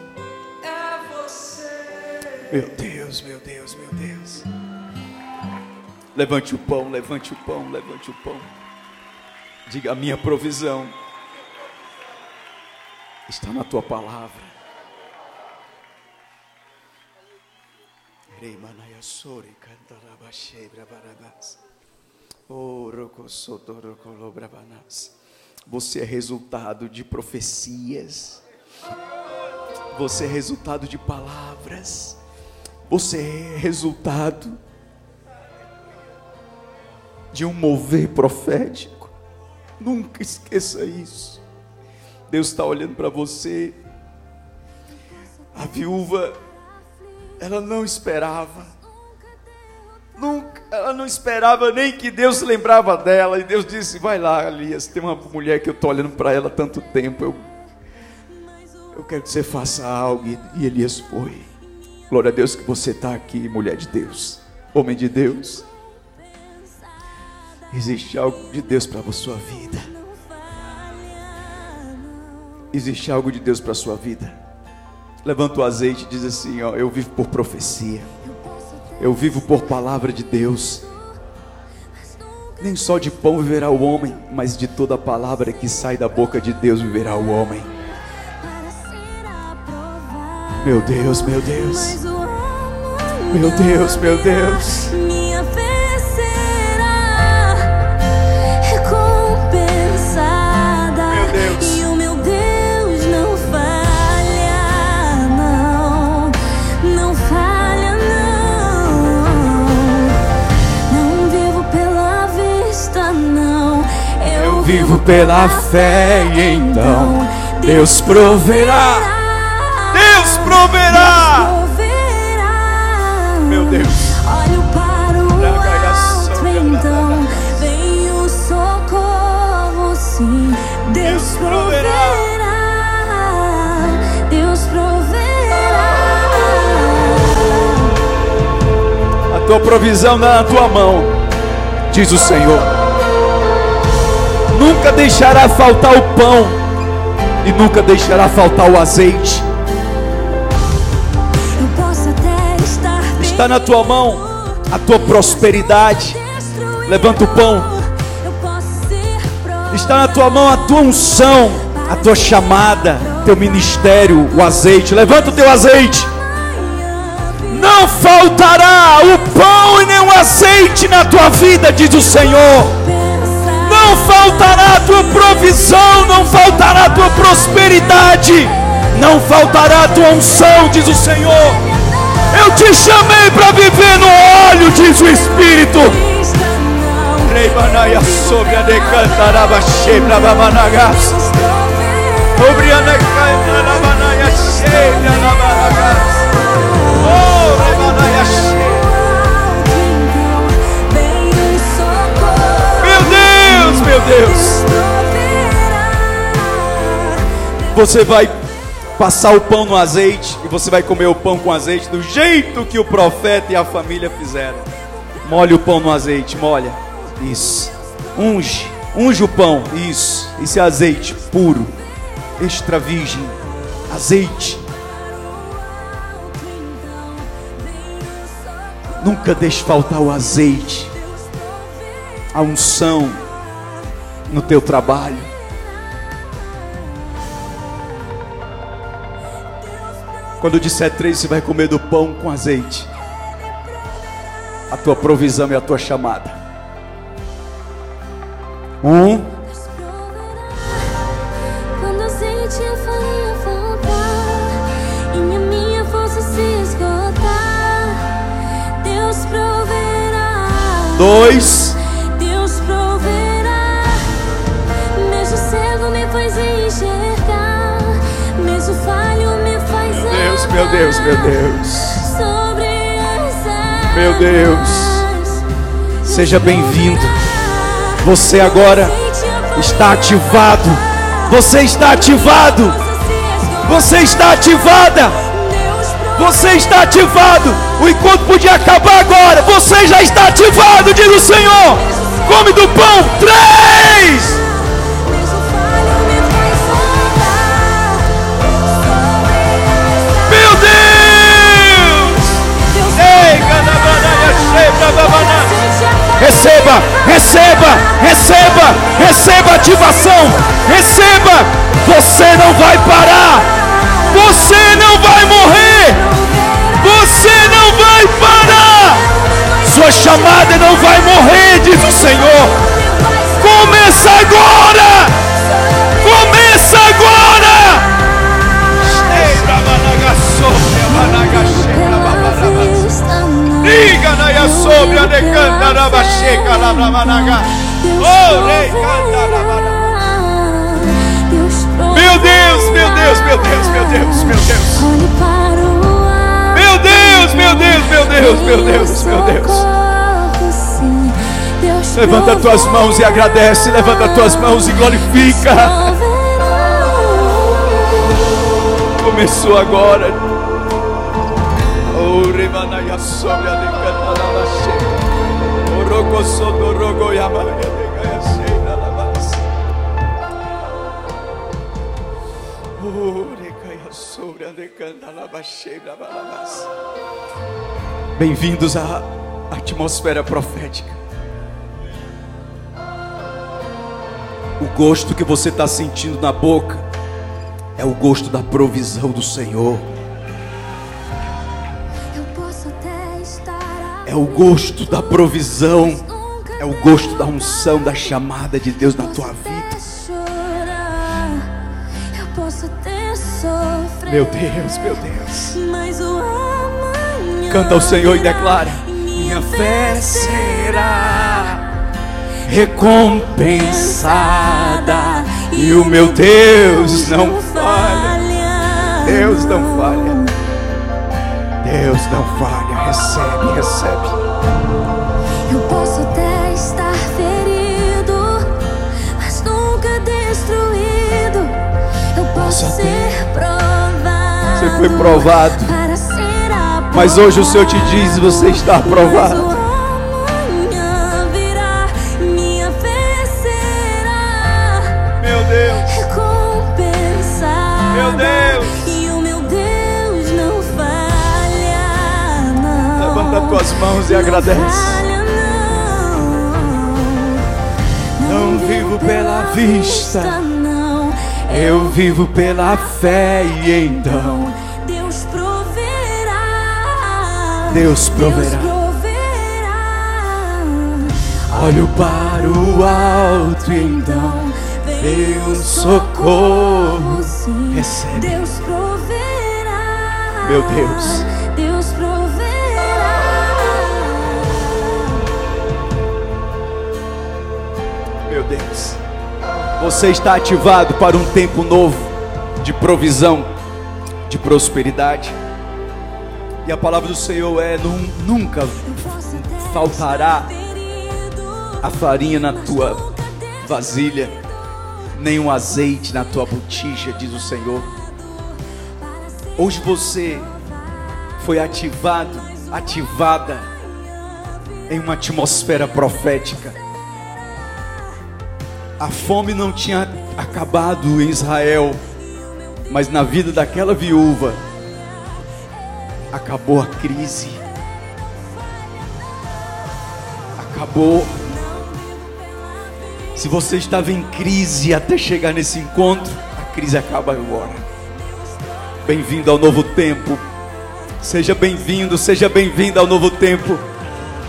Meu Deus, meu Deus, meu Deus. Levante o pão, levante o pão, levante o pão. Diga: a minha provisão está na tua palavra. Você é resultado de profecias. Você é resultado de palavras. Você é resultado de um mover profético. Nunca esqueça isso. Deus está olhando para você. A viúva ela não esperava. Nunca, ela não esperava nem que Deus lembrava dela. E Deus disse: Vai lá, Elias, tem uma mulher que eu estou olhando para ela há tanto tempo. Eu, eu quero que você faça algo. E Elias foi. Glória a Deus que você está aqui, mulher de Deus, homem de Deus. Existe algo de Deus para a sua vida. Existe algo de Deus para a sua vida. Levanta o azeite e diz assim: ó, Eu vivo por profecia. Eu vivo por palavra de Deus. Nem só de pão viverá o homem, mas de toda a palavra que sai da boca de Deus viverá o homem. Meu Deus, meu Deus. Meu Deus, meu Deus. Vivo pela fé e então Deus proverá. Deus proverá. Meu Deus. Olho para o alto, então vem o socorro, sim. Deus proverá. Deus proverá. A tua provisão na tua mão, diz o Senhor nunca deixará faltar o pão e nunca deixará faltar o azeite. Está na tua mão a tua prosperidade. Levanta o pão. Está na tua mão a tua unção, a tua chamada, teu ministério, o azeite. Levanta o teu azeite. Não faltará o pão e nem o azeite na tua vida, diz o Senhor não faltará a tua provisão, não faltará a tua prosperidade, não faltará a tua unção, diz o Senhor. Eu te chamei para viver no óleo, diz o Espírito. Deus. Você vai passar o pão no azeite e você vai comer o pão com azeite do jeito que o profeta e a família fizeram. Molhe o pão no azeite, molha. Isso. Unge, unge o pão. Isso. Esse azeite puro, extra virgem, Azeite. Nunca deixe faltar o azeite, a unção no teu trabalho. Quando eu disser três, você vai comer do pão com azeite. A tua provisão e a tua chamada. Um. Quando meu Deus, meu Deus. Meu Deus. Seja bem-vindo. Você agora está ativado. Você está ativado. Você está ativada. Você está ativado. O encontro podia acabar agora. Você já está ativado, diz o Senhor. Come do pão. Três. Receba, receba, receba, receba ativação, receba. Você não vai parar, você não vai morrer, você não vai parar. Sua chamada não vai morrer, diz o Senhor. Começa agora, na ya sobre a decanta na bacheca na bramanaga. Oh, rei. Meu Deus, meu Deus, meu Deus, meu Deus, meu Deus. Meu Deus, meu Deus, meu Deus, meu Deus, meu Deus. Levanta tuas mãos e agradece, levanta tuas mãos e glorifica. Começou agora. Oh, remanaya sobre a decanta Bem-vindos à atmosfera profética. O gosto que você está sentindo na boca é o gosto da provisão do Senhor. É o gosto da provisão. É o gosto da unção, da chamada de Deus na tua vida. Meu Deus, meu Deus. Canta ao Senhor e declara: Minha fé será recompensada e o meu Deus não falha. Deus não falha. Deus não falha. Recebe, recebe. Eu posso até estar ferido, mas nunca destruído. Eu posso Posso ser provado. Você foi provado. Mas hoje o Senhor te diz: Você está aprovado. Levanta tuas mãos e agradece. Não. Vivo pela vista. não. Eu vivo pela fé e então Deus proverá. Deus proverá. Olho para o alto e então veio um socorro. Recebe. Deus proverá. Meu Deus. Deus proverá. Deus, você está ativado para um tempo novo de provisão, de prosperidade. E a palavra do Senhor é: "Nu- nunca faltará a farinha na tua vasilha, nem o azeite na tua botija, diz o Senhor. Hoje você foi ativado, ativada em uma atmosfera profética. A fome não tinha acabado em Israel. Mas na vida daquela viúva, acabou a crise. Acabou. Se você estava em crise até chegar nesse encontro, a crise acaba agora. Bem-vindo ao novo tempo. Seja bem-vindo, seja bem-vindo ao novo tempo.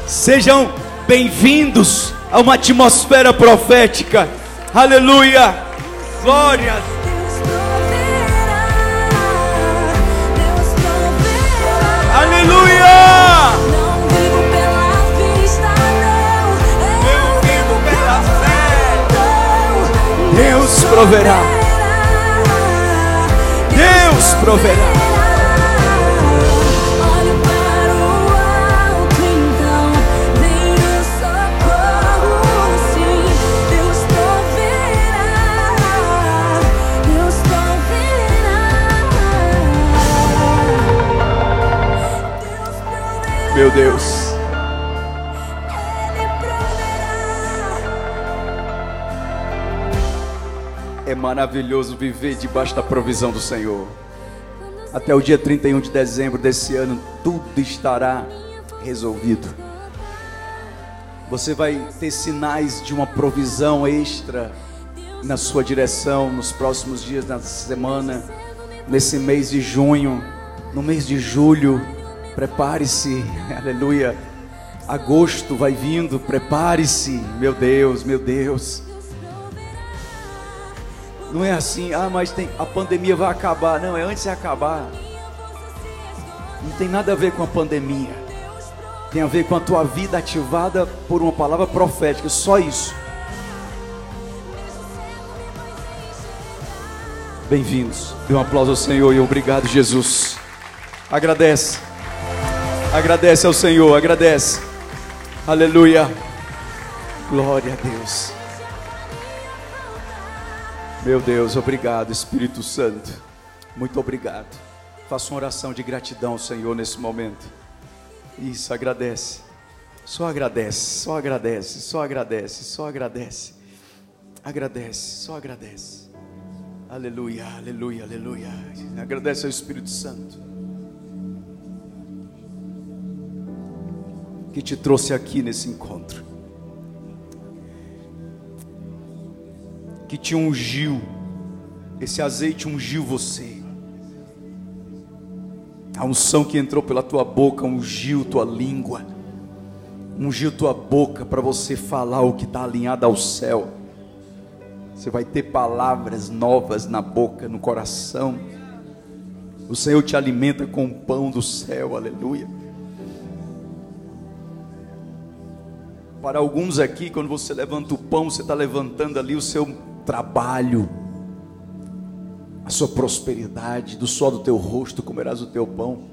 Sejam bem-vindos a uma atmosfera profética. Aleluia. Glória. Deus proverá, Deus proverá. Meu Deus. É maravilhoso viver debaixo da provisão do Senhor. Até o dia 31 de dezembro desse ano, tudo estará resolvido. Você vai ter sinais de uma provisão extra na sua direção nos próximos dias da semana, nesse mês de junho, no mês de julho. Prepare-se, aleluia. Agosto vai vindo, prepare-se, meu Deus, meu Deus. Não é assim, ah, mas tem, a pandemia vai acabar. Não, é antes de acabar. Não tem nada a ver com a pandemia. Tem a ver com a tua vida ativada por uma palavra profética, só isso. Bem-vindos. Dê um aplauso ao Senhor e obrigado, Jesus. Agradece. Agradece ao Senhor, agradece. Aleluia. Glória a Deus. Meu Deus, obrigado, Espírito Santo. Muito obrigado. Faça uma oração de gratidão, Senhor, nesse momento. Isso, agradece. Só agradece, só agradece, só agradece, só agradece. Agradece, só agradece. Aleluia, aleluia, aleluia. Agradece ao Espírito Santo. Que te trouxe aqui nesse encontro. que te ungiu, esse azeite ungiu você. A unção que entrou pela tua boca ungiu tua língua, ungiu tua boca para você falar o que está alinhado ao céu. Você vai ter palavras novas na boca, no coração. O Senhor te alimenta com o pão do céu, aleluia. Para alguns aqui, quando você levanta o pão, você está levantando ali o seu trabalho, a sua prosperidade, do sol do teu rosto comerás o teu pão.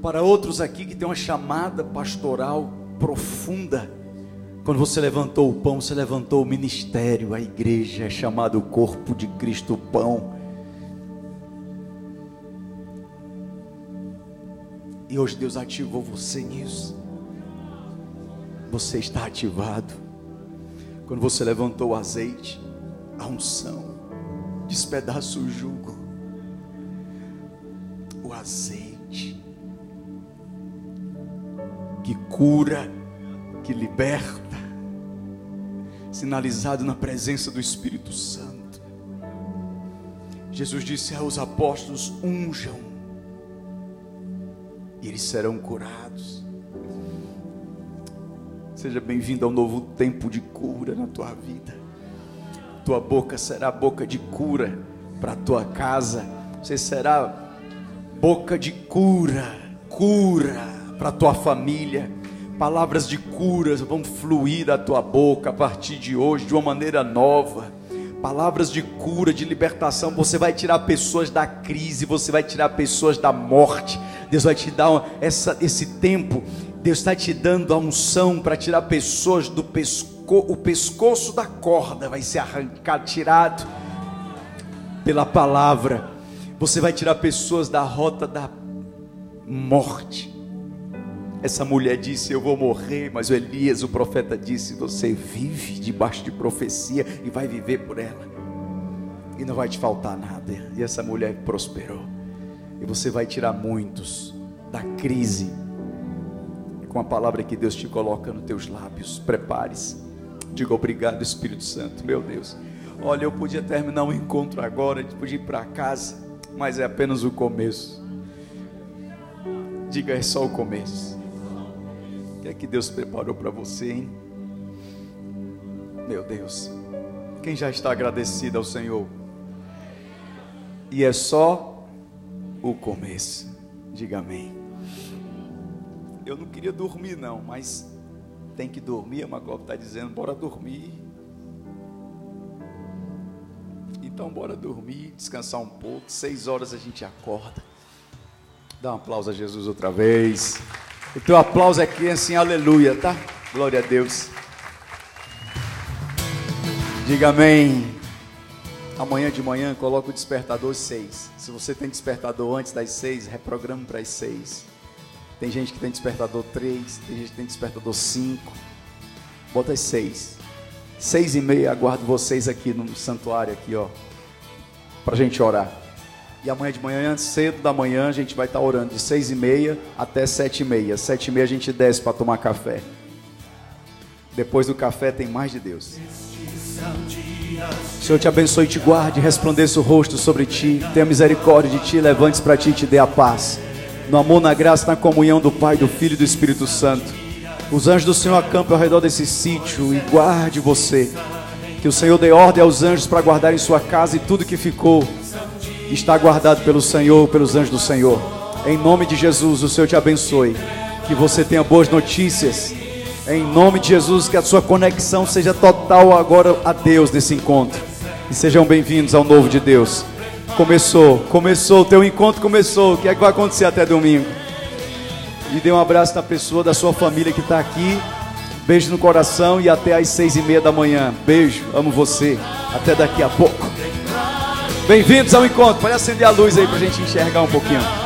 Para outros aqui que tem uma chamada pastoral profunda, quando você levantou o pão, você levantou o ministério, a igreja, é chamado o corpo de Cristo, pão. E hoje Deus ativou você nisso. Você está ativado. Quando você levantou o azeite, a unção, despedaça o jugo, o azeite que cura, que liberta, sinalizado na presença do Espírito Santo. Jesus disse aos apóstolos: unjam, e eles serão curados. Seja bem-vindo ao novo tempo de cura na tua vida tua boca será boca de cura para a tua casa, você será boca de cura, cura para a tua família. Palavras de cura vão fluir da tua boca a partir de hoje de uma maneira nova. Palavras de cura, de libertação. Você vai tirar pessoas da crise, você vai tirar pessoas da morte. Deus vai te dar essa, esse tempo. Deus está te dando a unção para tirar pessoas do pescoço o pescoço da corda vai ser arrancado, tirado pela palavra. Você vai tirar pessoas da rota da morte. Essa mulher disse: Eu vou morrer, mas o Elias, o profeta, disse: Você vive debaixo de profecia e vai viver por ela. e não vai te faltar nada. E essa mulher prosperou. E você vai tirar muitos da crise com a palavra que Deus te coloca nos teus lábios. Prepare-se. Diga obrigado, Espírito Santo, meu Deus. Olha, eu podia terminar o encontro agora, podia ir para casa, mas é apenas o começo. Diga, é só o começo. O que é que Deus preparou para você, hein? Meu Deus. Quem já está agradecido ao Senhor? E é só o começo. Diga amém. Eu não queria dormir, não, mas tem que dormir. A Magob está dizendo: bora dormir. Então, bora dormir, descansar um pouco. Seis horas a gente acorda. Dá um aplauso a Jesus outra vez. O teu aplauso aqui é assim, aleluia, tá? Glória a Deus. Diga amém. Amanhã de manhã coloca o despertador seis. Se você tem despertador antes das seis, reprograma para as seis. Tem gente que tem despertador 3, tem gente que tem despertador 5. Bota as 6. 6 e meia, aguardo vocês aqui no santuário, aqui, ó. Pra gente orar. E amanhã de manhã, cedo da manhã, a gente vai estar orando de 6 e meia até 7 e meia. 7 e meia a gente desce para tomar café. Depois do café tem mais de Deus. Senhor te abençoe e te guarde, resplandeça o rosto sobre ti, tenha misericórdia de ti, levante-se para ti e te dê a paz no amor, na graça, na comunhão do Pai, do Filho e do Espírito Santo. Os anjos do Senhor acampem ao redor desse sítio e guarde você. Que o Senhor dê ordem aos anjos para guardar em sua casa e tudo que ficou está guardado pelo Senhor, pelos anjos do Senhor. Em nome de Jesus, o Senhor te abençoe. Que você tenha boas notícias. Em nome de Jesus, que a sua conexão seja total agora a Deus nesse encontro. E sejam bem-vindos ao novo de Deus. Começou, começou, o teu encontro começou. O que é que vai acontecer até domingo? E dê um abraço na pessoa da sua família que está aqui. Beijo no coração e até às seis e meia da manhã. Beijo, amo você. Até daqui a pouco. Bem-vindos ao encontro. Pode acender a luz aí para a gente enxergar um pouquinho.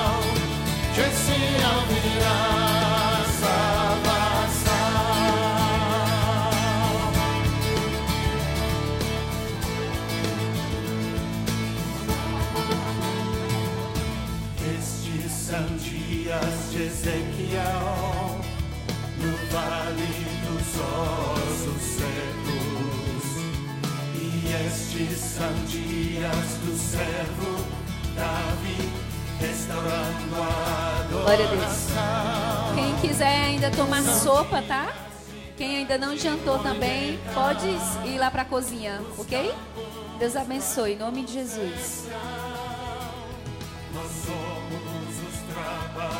quiser ainda tomar sopa, tá? Quem ainda não jantou também, pode ir lá para a cozinha, ok? Deus abençoe, em nome de Jesus. Nós somos os trabalhadores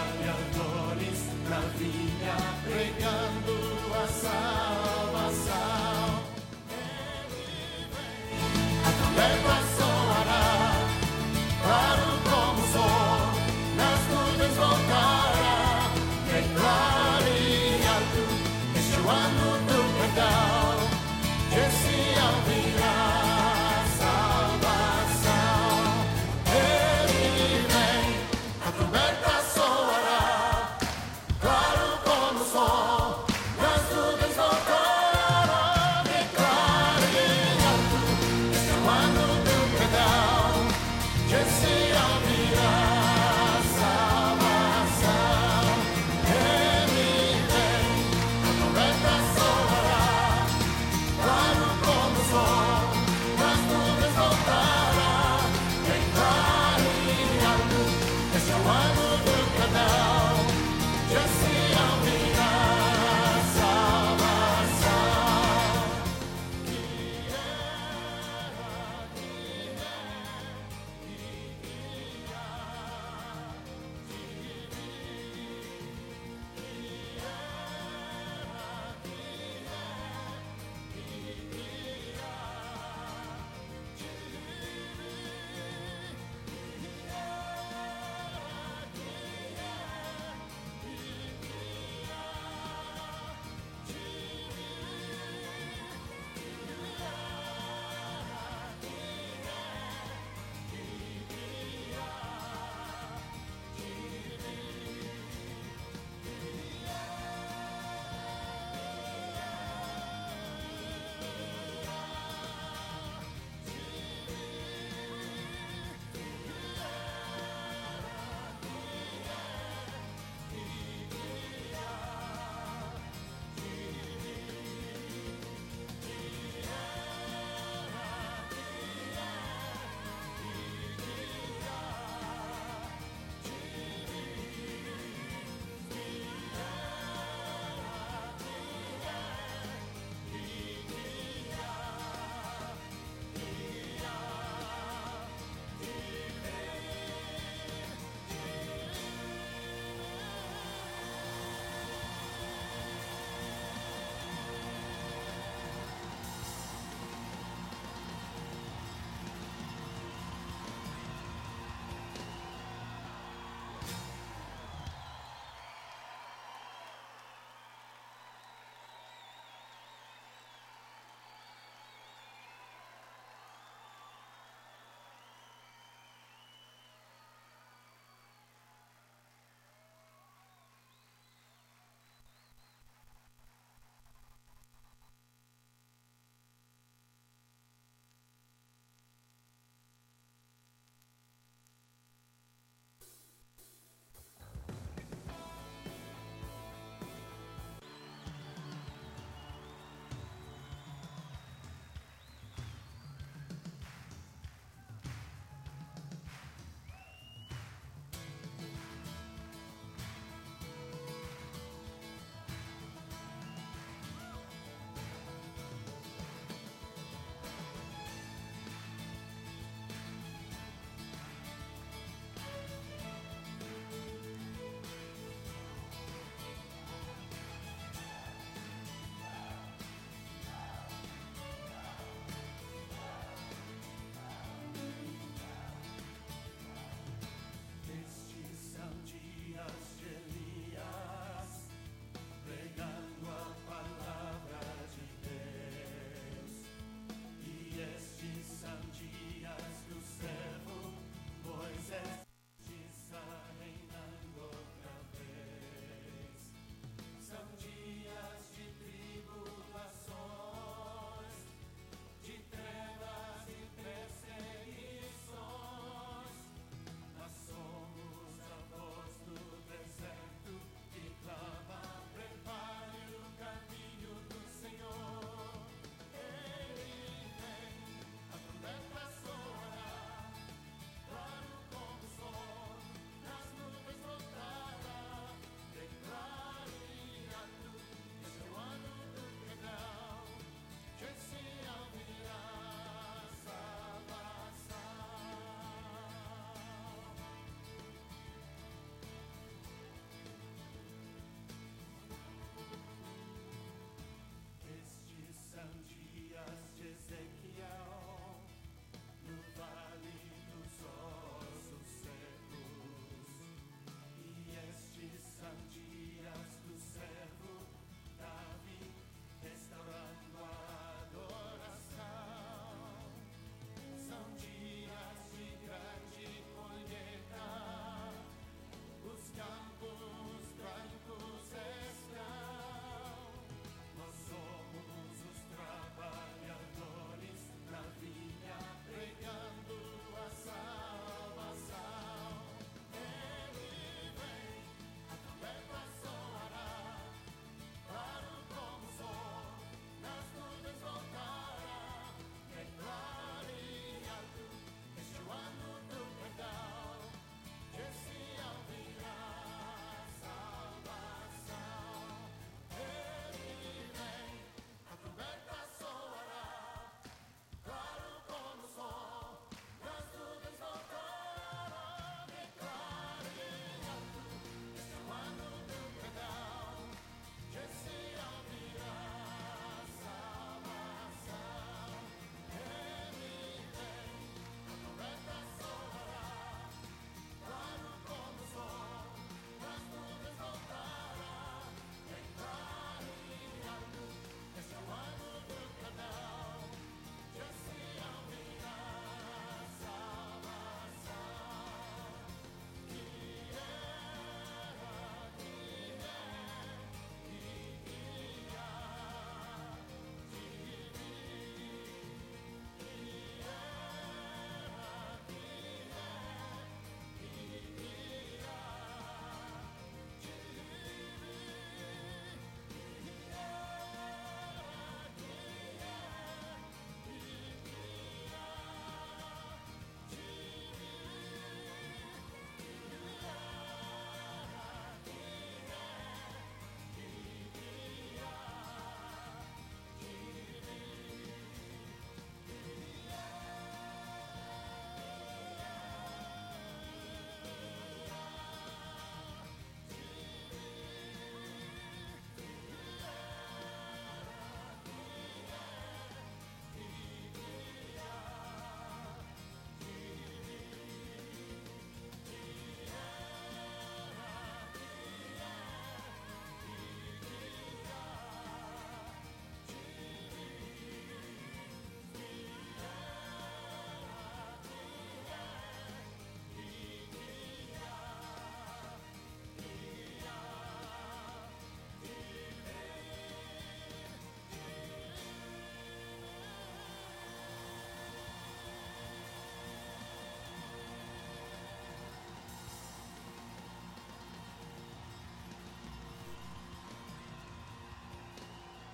na vinha pregando a.